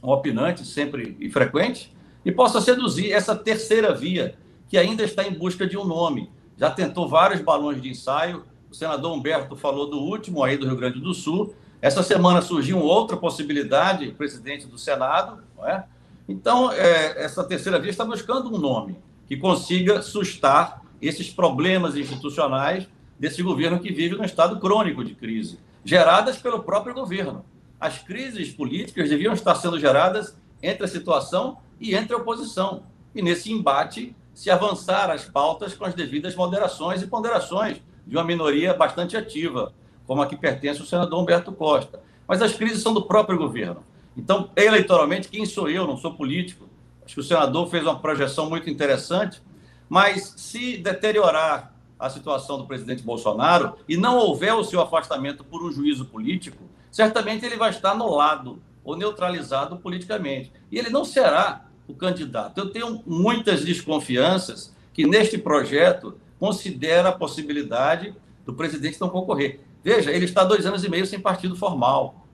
Speaker 4: um opinante sempre e frequente, e possa seduzir essa terceira via, que ainda está em busca de um nome. Já tentou vários balões de ensaio, o senador Humberto falou do último aí do Rio Grande do Sul. Essa semana surgiu outra possibilidade, presidente do Senado, é? Então, é, essa terceira via está buscando um nome que consiga sustar esses problemas institucionais desse governo que vive num estado crônico de crise, geradas pelo próprio governo. As crises políticas deviam estar sendo geradas entre a situação e entre a oposição. E nesse embate, se avançar as pautas com as devidas moderações e ponderações de uma minoria bastante ativa, como a que pertence o senador Humberto Costa. Mas as crises são do próprio governo. Então, eleitoralmente, quem sou eu? Não sou político. Acho que o senador fez uma projeção muito interessante, mas se deteriorar a situação do presidente Bolsonaro e não houver o seu afastamento por um juízo político, certamente ele vai estar anulado ou neutralizado politicamente. E ele não será o candidato. Eu tenho muitas desconfianças que neste projeto considera a possibilidade do presidente não concorrer. Veja, ele está dois anos e meio sem partido formal.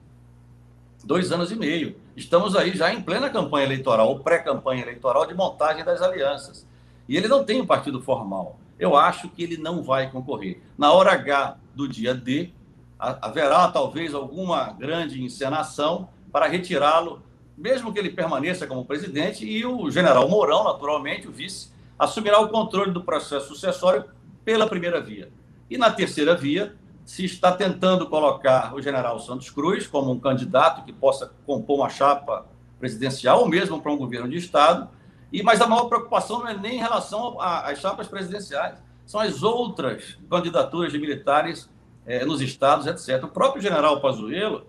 Speaker 4: Dois anos e meio. Estamos aí já em plena campanha eleitoral, ou pré-campanha eleitoral de montagem das alianças. E ele não tem um partido formal. Eu acho que ele não vai concorrer. Na hora H do dia D, haverá talvez alguma grande encenação para retirá-lo, mesmo que ele permaneça como presidente, e o general Mourão, naturalmente, o vice, assumirá o controle do processo sucessório pela primeira via. E na terceira via, se está tentando colocar o general Santos Cruz como um candidato que possa compor uma chapa presidencial ou mesmo para um governo de Estado. E, mas a maior preocupação não é nem em relação às chapas presidenciais, são as outras candidaturas de militares eh, nos estados, etc. O próprio general Pazuello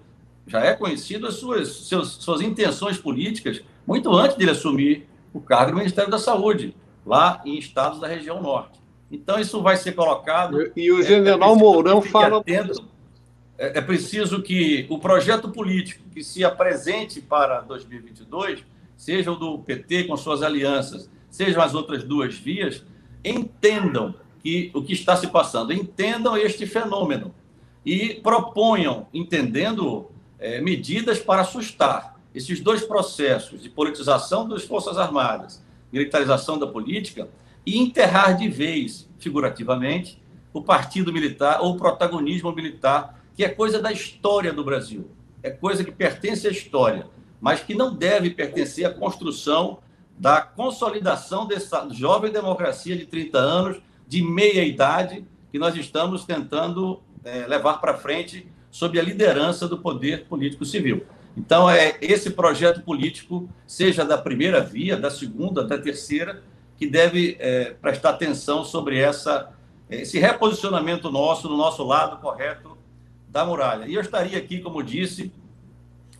Speaker 4: já é conhecido as suas, suas, suas intenções políticas muito antes de ele assumir o cargo do Ministério da Saúde, lá em estados da região norte. Então, isso vai ser colocado.
Speaker 2: E, o general é, é Mourão fala. Atento,
Speaker 4: é, é preciso que o projeto político que se apresente para 2022, seja o do PT com suas alianças, sejam as outras duas vias, entendam que o que está se passando, entendam este fenômeno e proponham, entendendo é, medidas para assustar esses dois processos de politização das Forças Armadas, militarização da política, e enterrar de vez, figurativamente, o partido militar ou o protagonismo militar, que é coisa da história do Brasil, é coisa que pertence à história, mas que não deve pertencer à construção da consolidação dessa jovem democracia de 30 anos, de meia idade, que nós estamos tentando é, levar para frente sob a liderança do poder político civil. Então, é esse projeto político, seja da primeira via, da segunda, da terceira, que deve é, prestar atenção sobre essa, esse reposicionamento nosso, no nosso lado correto da muralha. E eu estaria aqui, como disse,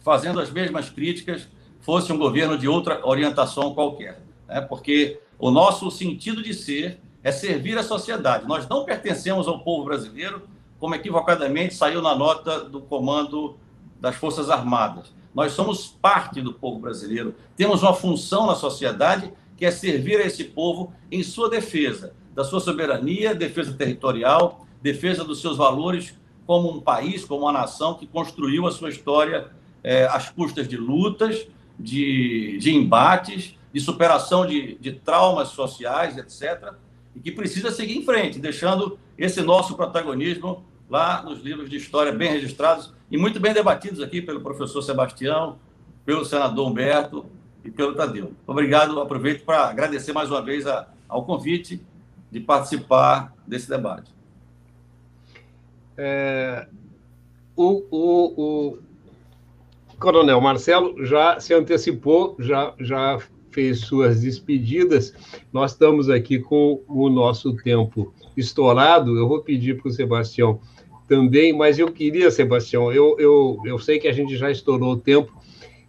Speaker 4: fazendo as mesmas críticas, fosse um governo de outra orientação qualquer. Né? Porque o nosso sentido de ser é servir a sociedade. Nós não pertencemos ao povo brasileiro, como equivocadamente saiu na nota do comando das Forças Armadas. Nós somos parte do povo brasileiro, temos uma função na sociedade que é servir a esse povo em sua defesa, da sua soberania, defesa territorial, defesa dos seus valores como um país, como uma nação que construiu a sua história é, às custas de lutas, de, de embates, de superação de, de traumas sociais, etc., e que precisa seguir em frente, deixando esse nosso protagonismo lá nos livros de história bem registrados e muito bem debatidos aqui pelo professor Sebastião, pelo senador Humberto, e pelo Tadeu. Obrigado, aproveito para agradecer mais uma vez a, ao convite de participar desse debate.
Speaker 2: É, o, o, o, Coronel Marcelo já se antecipou, já, já fez suas despedidas. Nós estamos aqui com o nosso tempo estourado. Eu vou pedir para o Sebastião também, mas eu queria, Sebastião, eu, eu, eu sei que a gente já estourou o tempo,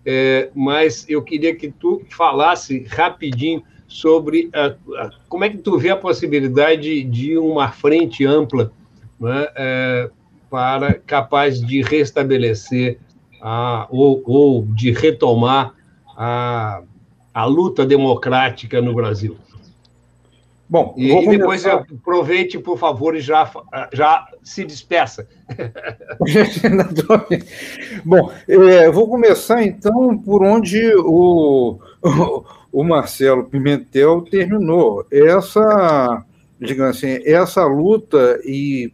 Speaker 2: é, mas eu queria que tu falasse rapidinho sobre a, a, como é que tu vê a possibilidade de uma frente ampla né, é, para capaz de restabelecer a, ou, ou de retomar a, a luta democrática no Brasil. Bom, e, e depois aproveite, por favor, e já, já se despeça.
Speaker 5: Bom, é, vou começar então por onde o, o Marcelo Pimentel terminou. Essa, digamos assim, essa luta e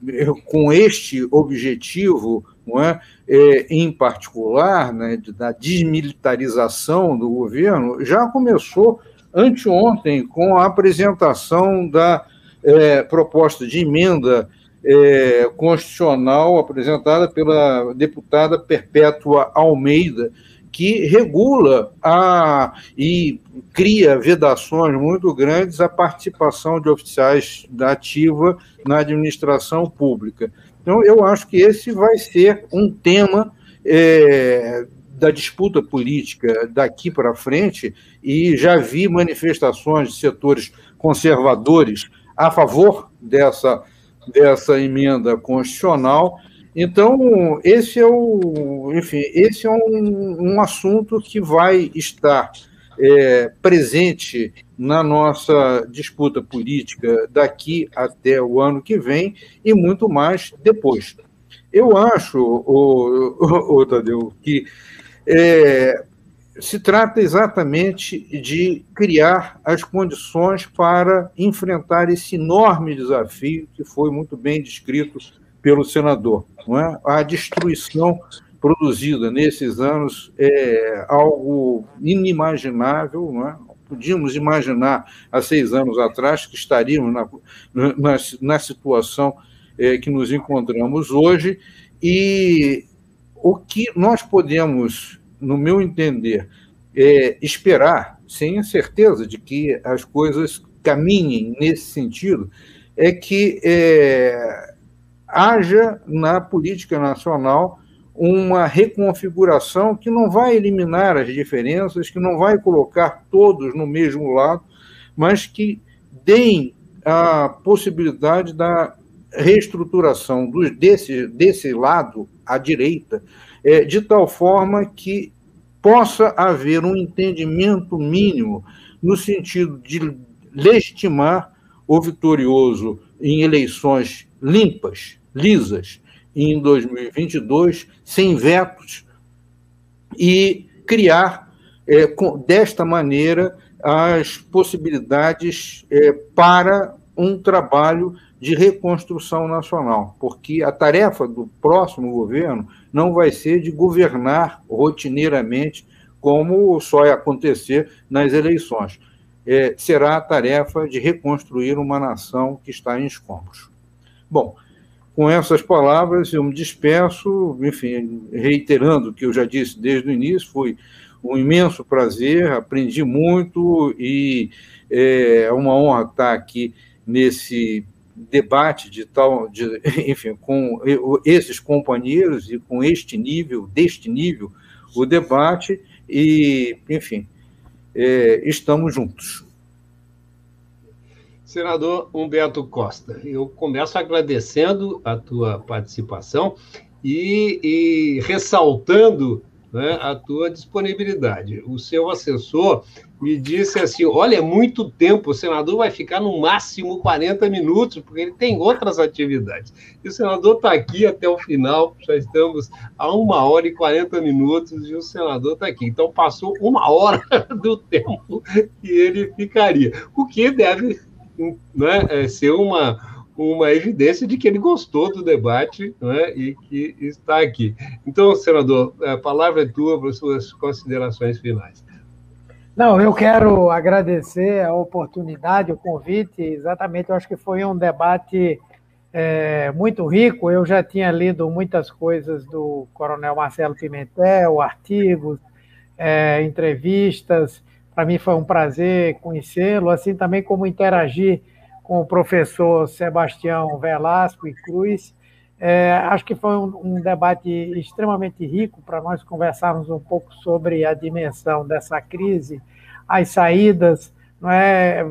Speaker 5: com este objetivo não é? é em particular, né, da desmilitarização do governo, já começou anteontem com a apresentação da é, proposta de emenda é, constitucional apresentada pela deputada Perpétua Almeida, que regula a, e cria vedações muito grandes à participação de oficiais da ativa na administração pública. Então, eu acho que esse vai ser um tema é, da disputa política daqui para frente, e já vi manifestações de setores conservadores a favor dessa, dessa emenda constitucional. Então, esse é o, enfim, esse é um, um assunto que vai estar é, presente na nossa disputa política daqui até o ano que vem e muito mais depois. Eu acho, o, o, o Tadeu, que é, se trata exatamente de criar as condições para enfrentar esse enorme desafio que foi muito bem descrito pelo senador. Não é? A destruição produzida nesses anos é algo inimaginável, não é? Podíamos imaginar há seis anos atrás que estaríamos na, na, na situação é, que nos encontramos hoje e o que nós podemos no meu entender, é esperar, sem a certeza de que as coisas caminhem nesse sentido, é que é, haja na política nacional uma reconfiguração que não vai eliminar as diferenças, que não vai colocar todos no mesmo lado, mas que deem a possibilidade da reestruturação dos, desse, desse lado, à direita, é, de tal forma que possa haver um entendimento mínimo no sentido de legitimar o vitorioso em eleições limpas, lisas, em 2022, sem vetos, e criar, é, com, desta maneira, as possibilidades é, para um trabalho de reconstrução nacional, porque a tarefa do próximo governo não vai ser de governar rotineiramente, como só é acontecer nas eleições. É, será a tarefa de reconstruir uma nação que está em escombros. Bom, com essas palavras eu me despeço, enfim, reiterando o que eu já disse desde o início, foi um imenso prazer, aprendi muito e é uma honra estar aqui nesse debate de tal, de, enfim, com esses companheiros e com este nível, deste nível, o debate e, enfim, é, estamos juntos.
Speaker 2: Senador Humberto Costa, eu começo agradecendo a tua participação e, e ressaltando né, a tua disponibilidade. O seu assessor me disse assim: olha, é muito tempo, o senador vai ficar no máximo 40 minutos, porque ele tem outras atividades. E o senador está aqui até o final, já estamos a uma hora e 40 minutos e o senador está aqui. Então passou uma hora do tempo que ele ficaria, o que deve né, é, ser uma uma evidência de que ele gostou do debate né, e que está aqui. Então, senador, a palavra é tua para as suas considerações finais.
Speaker 3: Não, eu quero agradecer a oportunidade, o convite. Exatamente, eu acho que foi um debate é, muito rico. Eu já tinha lido muitas coisas do Coronel Marcelo Pimentel, artigos, é, entrevistas. Para mim foi um prazer conhecê-lo, assim também como interagir com o professor Sebastião Velasco e Cruz. É, acho que foi um, um debate extremamente rico para nós conversarmos um pouco sobre a dimensão dessa crise, as saídas, não é?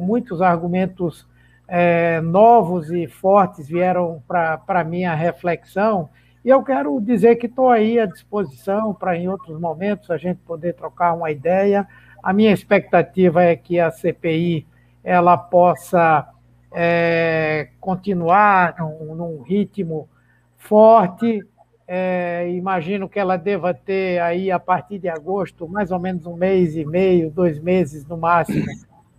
Speaker 3: muitos argumentos é, novos e fortes vieram para a minha reflexão, e eu quero dizer que estou aí à disposição para, em outros momentos, a gente poder trocar uma ideia. A minha expectativa é que a CPI ela possa é, continuar num, num, ritmo forte. É, imagino que ela deva ter aí a partir de agosto mais ou menos um mês e meio, dois meses no máximo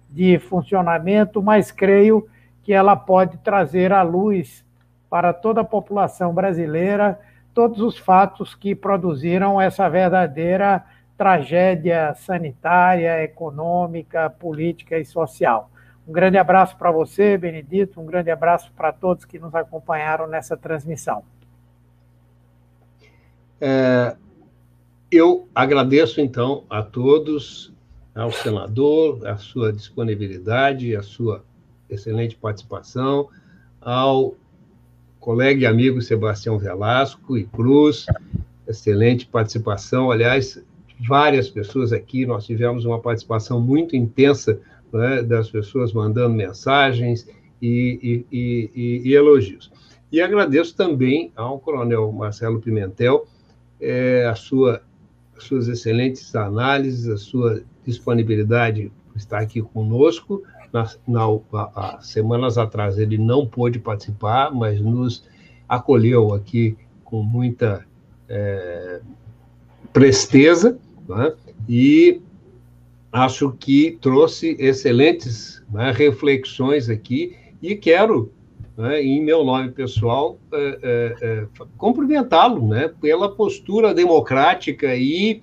Speaker 3: de funcionamento, mas creio que ela pode trazer à luz para toda a população brasileira todos os fatos que produziram essa verdadeira tragédia sanitária, econômica, política e social. Um grande abraço para você, Benedito, um grande abraço para todos que nos acompanharam nessa transmissão.
Speaker 2: É, eu agradeço, então, a todos, ao senador, a sua disponibilidade, a sua excelente participação, ao colega e amigo Sebastião Velasco e Cruz, excelente participação. Aliás, várias pessoas aqui, nós tivemos uma participação muito intensa né, das pessoas mandando mensagens e, e, e, e, elogios. E agradeço também ao Coronel Marcelo Pimentel é, a sua, as suas excelentes análises, a sua disponibilidade por estar aqui conosco na, na, semanas atrás ele não pôde participar, mas nos acolheu aqui com muita é, presteza, né? e acho que trouxe excelentes né, reflexões aqui, e quero, né, em meu nome pessoal, é, é, é cumprimentá-lo né, pela postura democrática e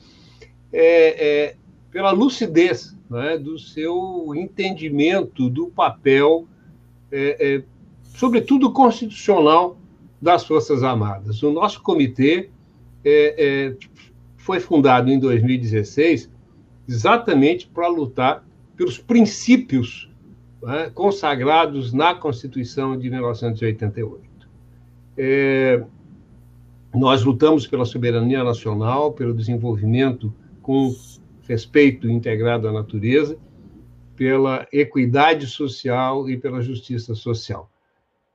Speaker 2: é, é, pela lucidez né, do seu entendimento do papel, é, sobretudo constitucional, das Forças Armadas. O nosso comitê foi fundado em 2016 exatamente para lutar pelos princípios né, consagrados na Constituição de 1988. É, nós lutamos pela soberania nacional, pelo desenvolvimento com respeito integrado à natureza, pela equidade social e pela justiça social.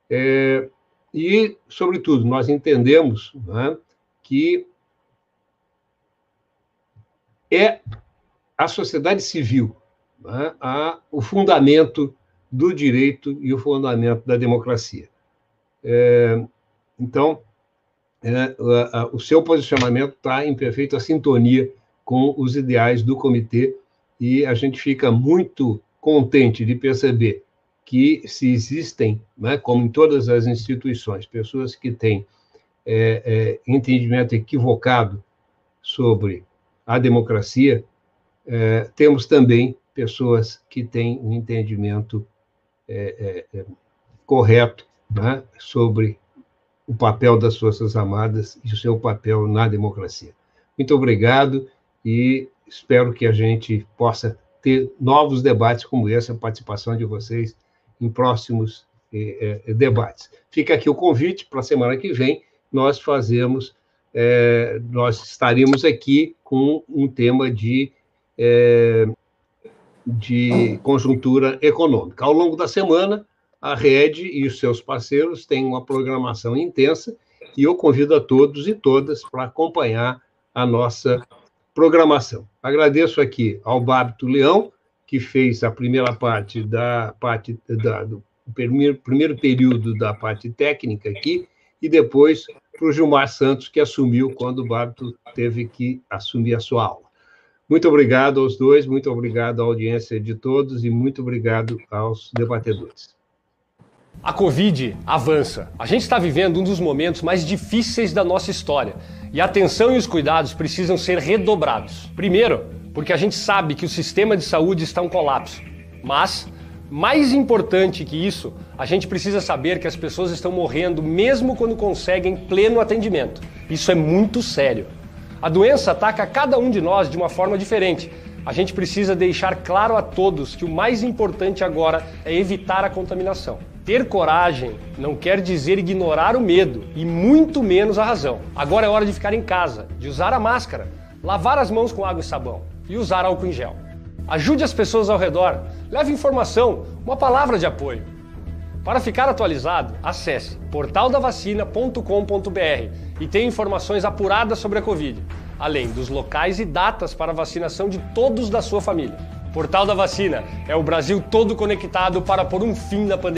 Speaker 2: É, e, sobretudo, nós entendemos né, que é a sociedade civil né, a, o fundamento do direito e o fundamento da democracia. É, então, é, a, a, o seu posicionamento está em perfeita sintonia com os ideais do comitê e a gente fica muito contente de perceber que se existem, né, como em todas as instituições, pessoas que têm é, é, entendimento equivocado sobre a democracia, é, temos também pessoas que têm um entendimento é, é, correto né, sobre o papel das Forças Armadas e o seu papel na democracia. Muito obrigado e espero que a gente possa ter novos debates como esse, a participação de vocês em próximos debates. Fica aqui o convite para a semana que vem, nós fazemos, eh, nós estaremos aqui com um tema de, de conjuntura econômica. Ao longo da semana, a Rede e os seus parceiros têm uma programação intensa e eu convido a todos e todas para acompanhar a nossa programação. Agradeço aqui ao Bábito Leão, que fez a primeira parte da parte da, do primeiro, primeiro período da parte técnica aqui, e depois para o Gilmar Santos, que assumiu quando o Bábito teve que assumir a sua aula. Muito obrigado aos dois, muito obrigado à audiência de todos e muito obrigado aos debatedores.
Speaker 1: A Covid avança. A gente está vivendo um dos momentos mais difíceis da nossa história e a atenção e os cuidados precisam ser redobrados. Primeiro, porque a gente sabe que o sistema de saúde está em colapso. Mas, mais importante que isso, a gente precisa saber que as pessoas estão morrendo mesmo quando conseguem pleno atendimento. Isso é muito sério. A doença ataca cada um de nós de uma forma diferente. A gente precisa deixar claro a todos que o mais importante agora é evitar a contaminação. Ter coragem não quer dizer ignorar o medo e muito menos a razão. Agora é hora de ficar em casa, de usar a máscara, lavar as mãos com água e sabão e usar álcool em gel. Ajude as pessoas ao redor, leve informação, uma palavra de apoio. Para ficar atualizado, acesse portaldavacina.com.br e tenha informações apuradas sobre a Covid, além dos locais e datas para vacinação de todos da sua família. Portal da Vacina é o Brasil todo conectado para pôr um fim na pandemia.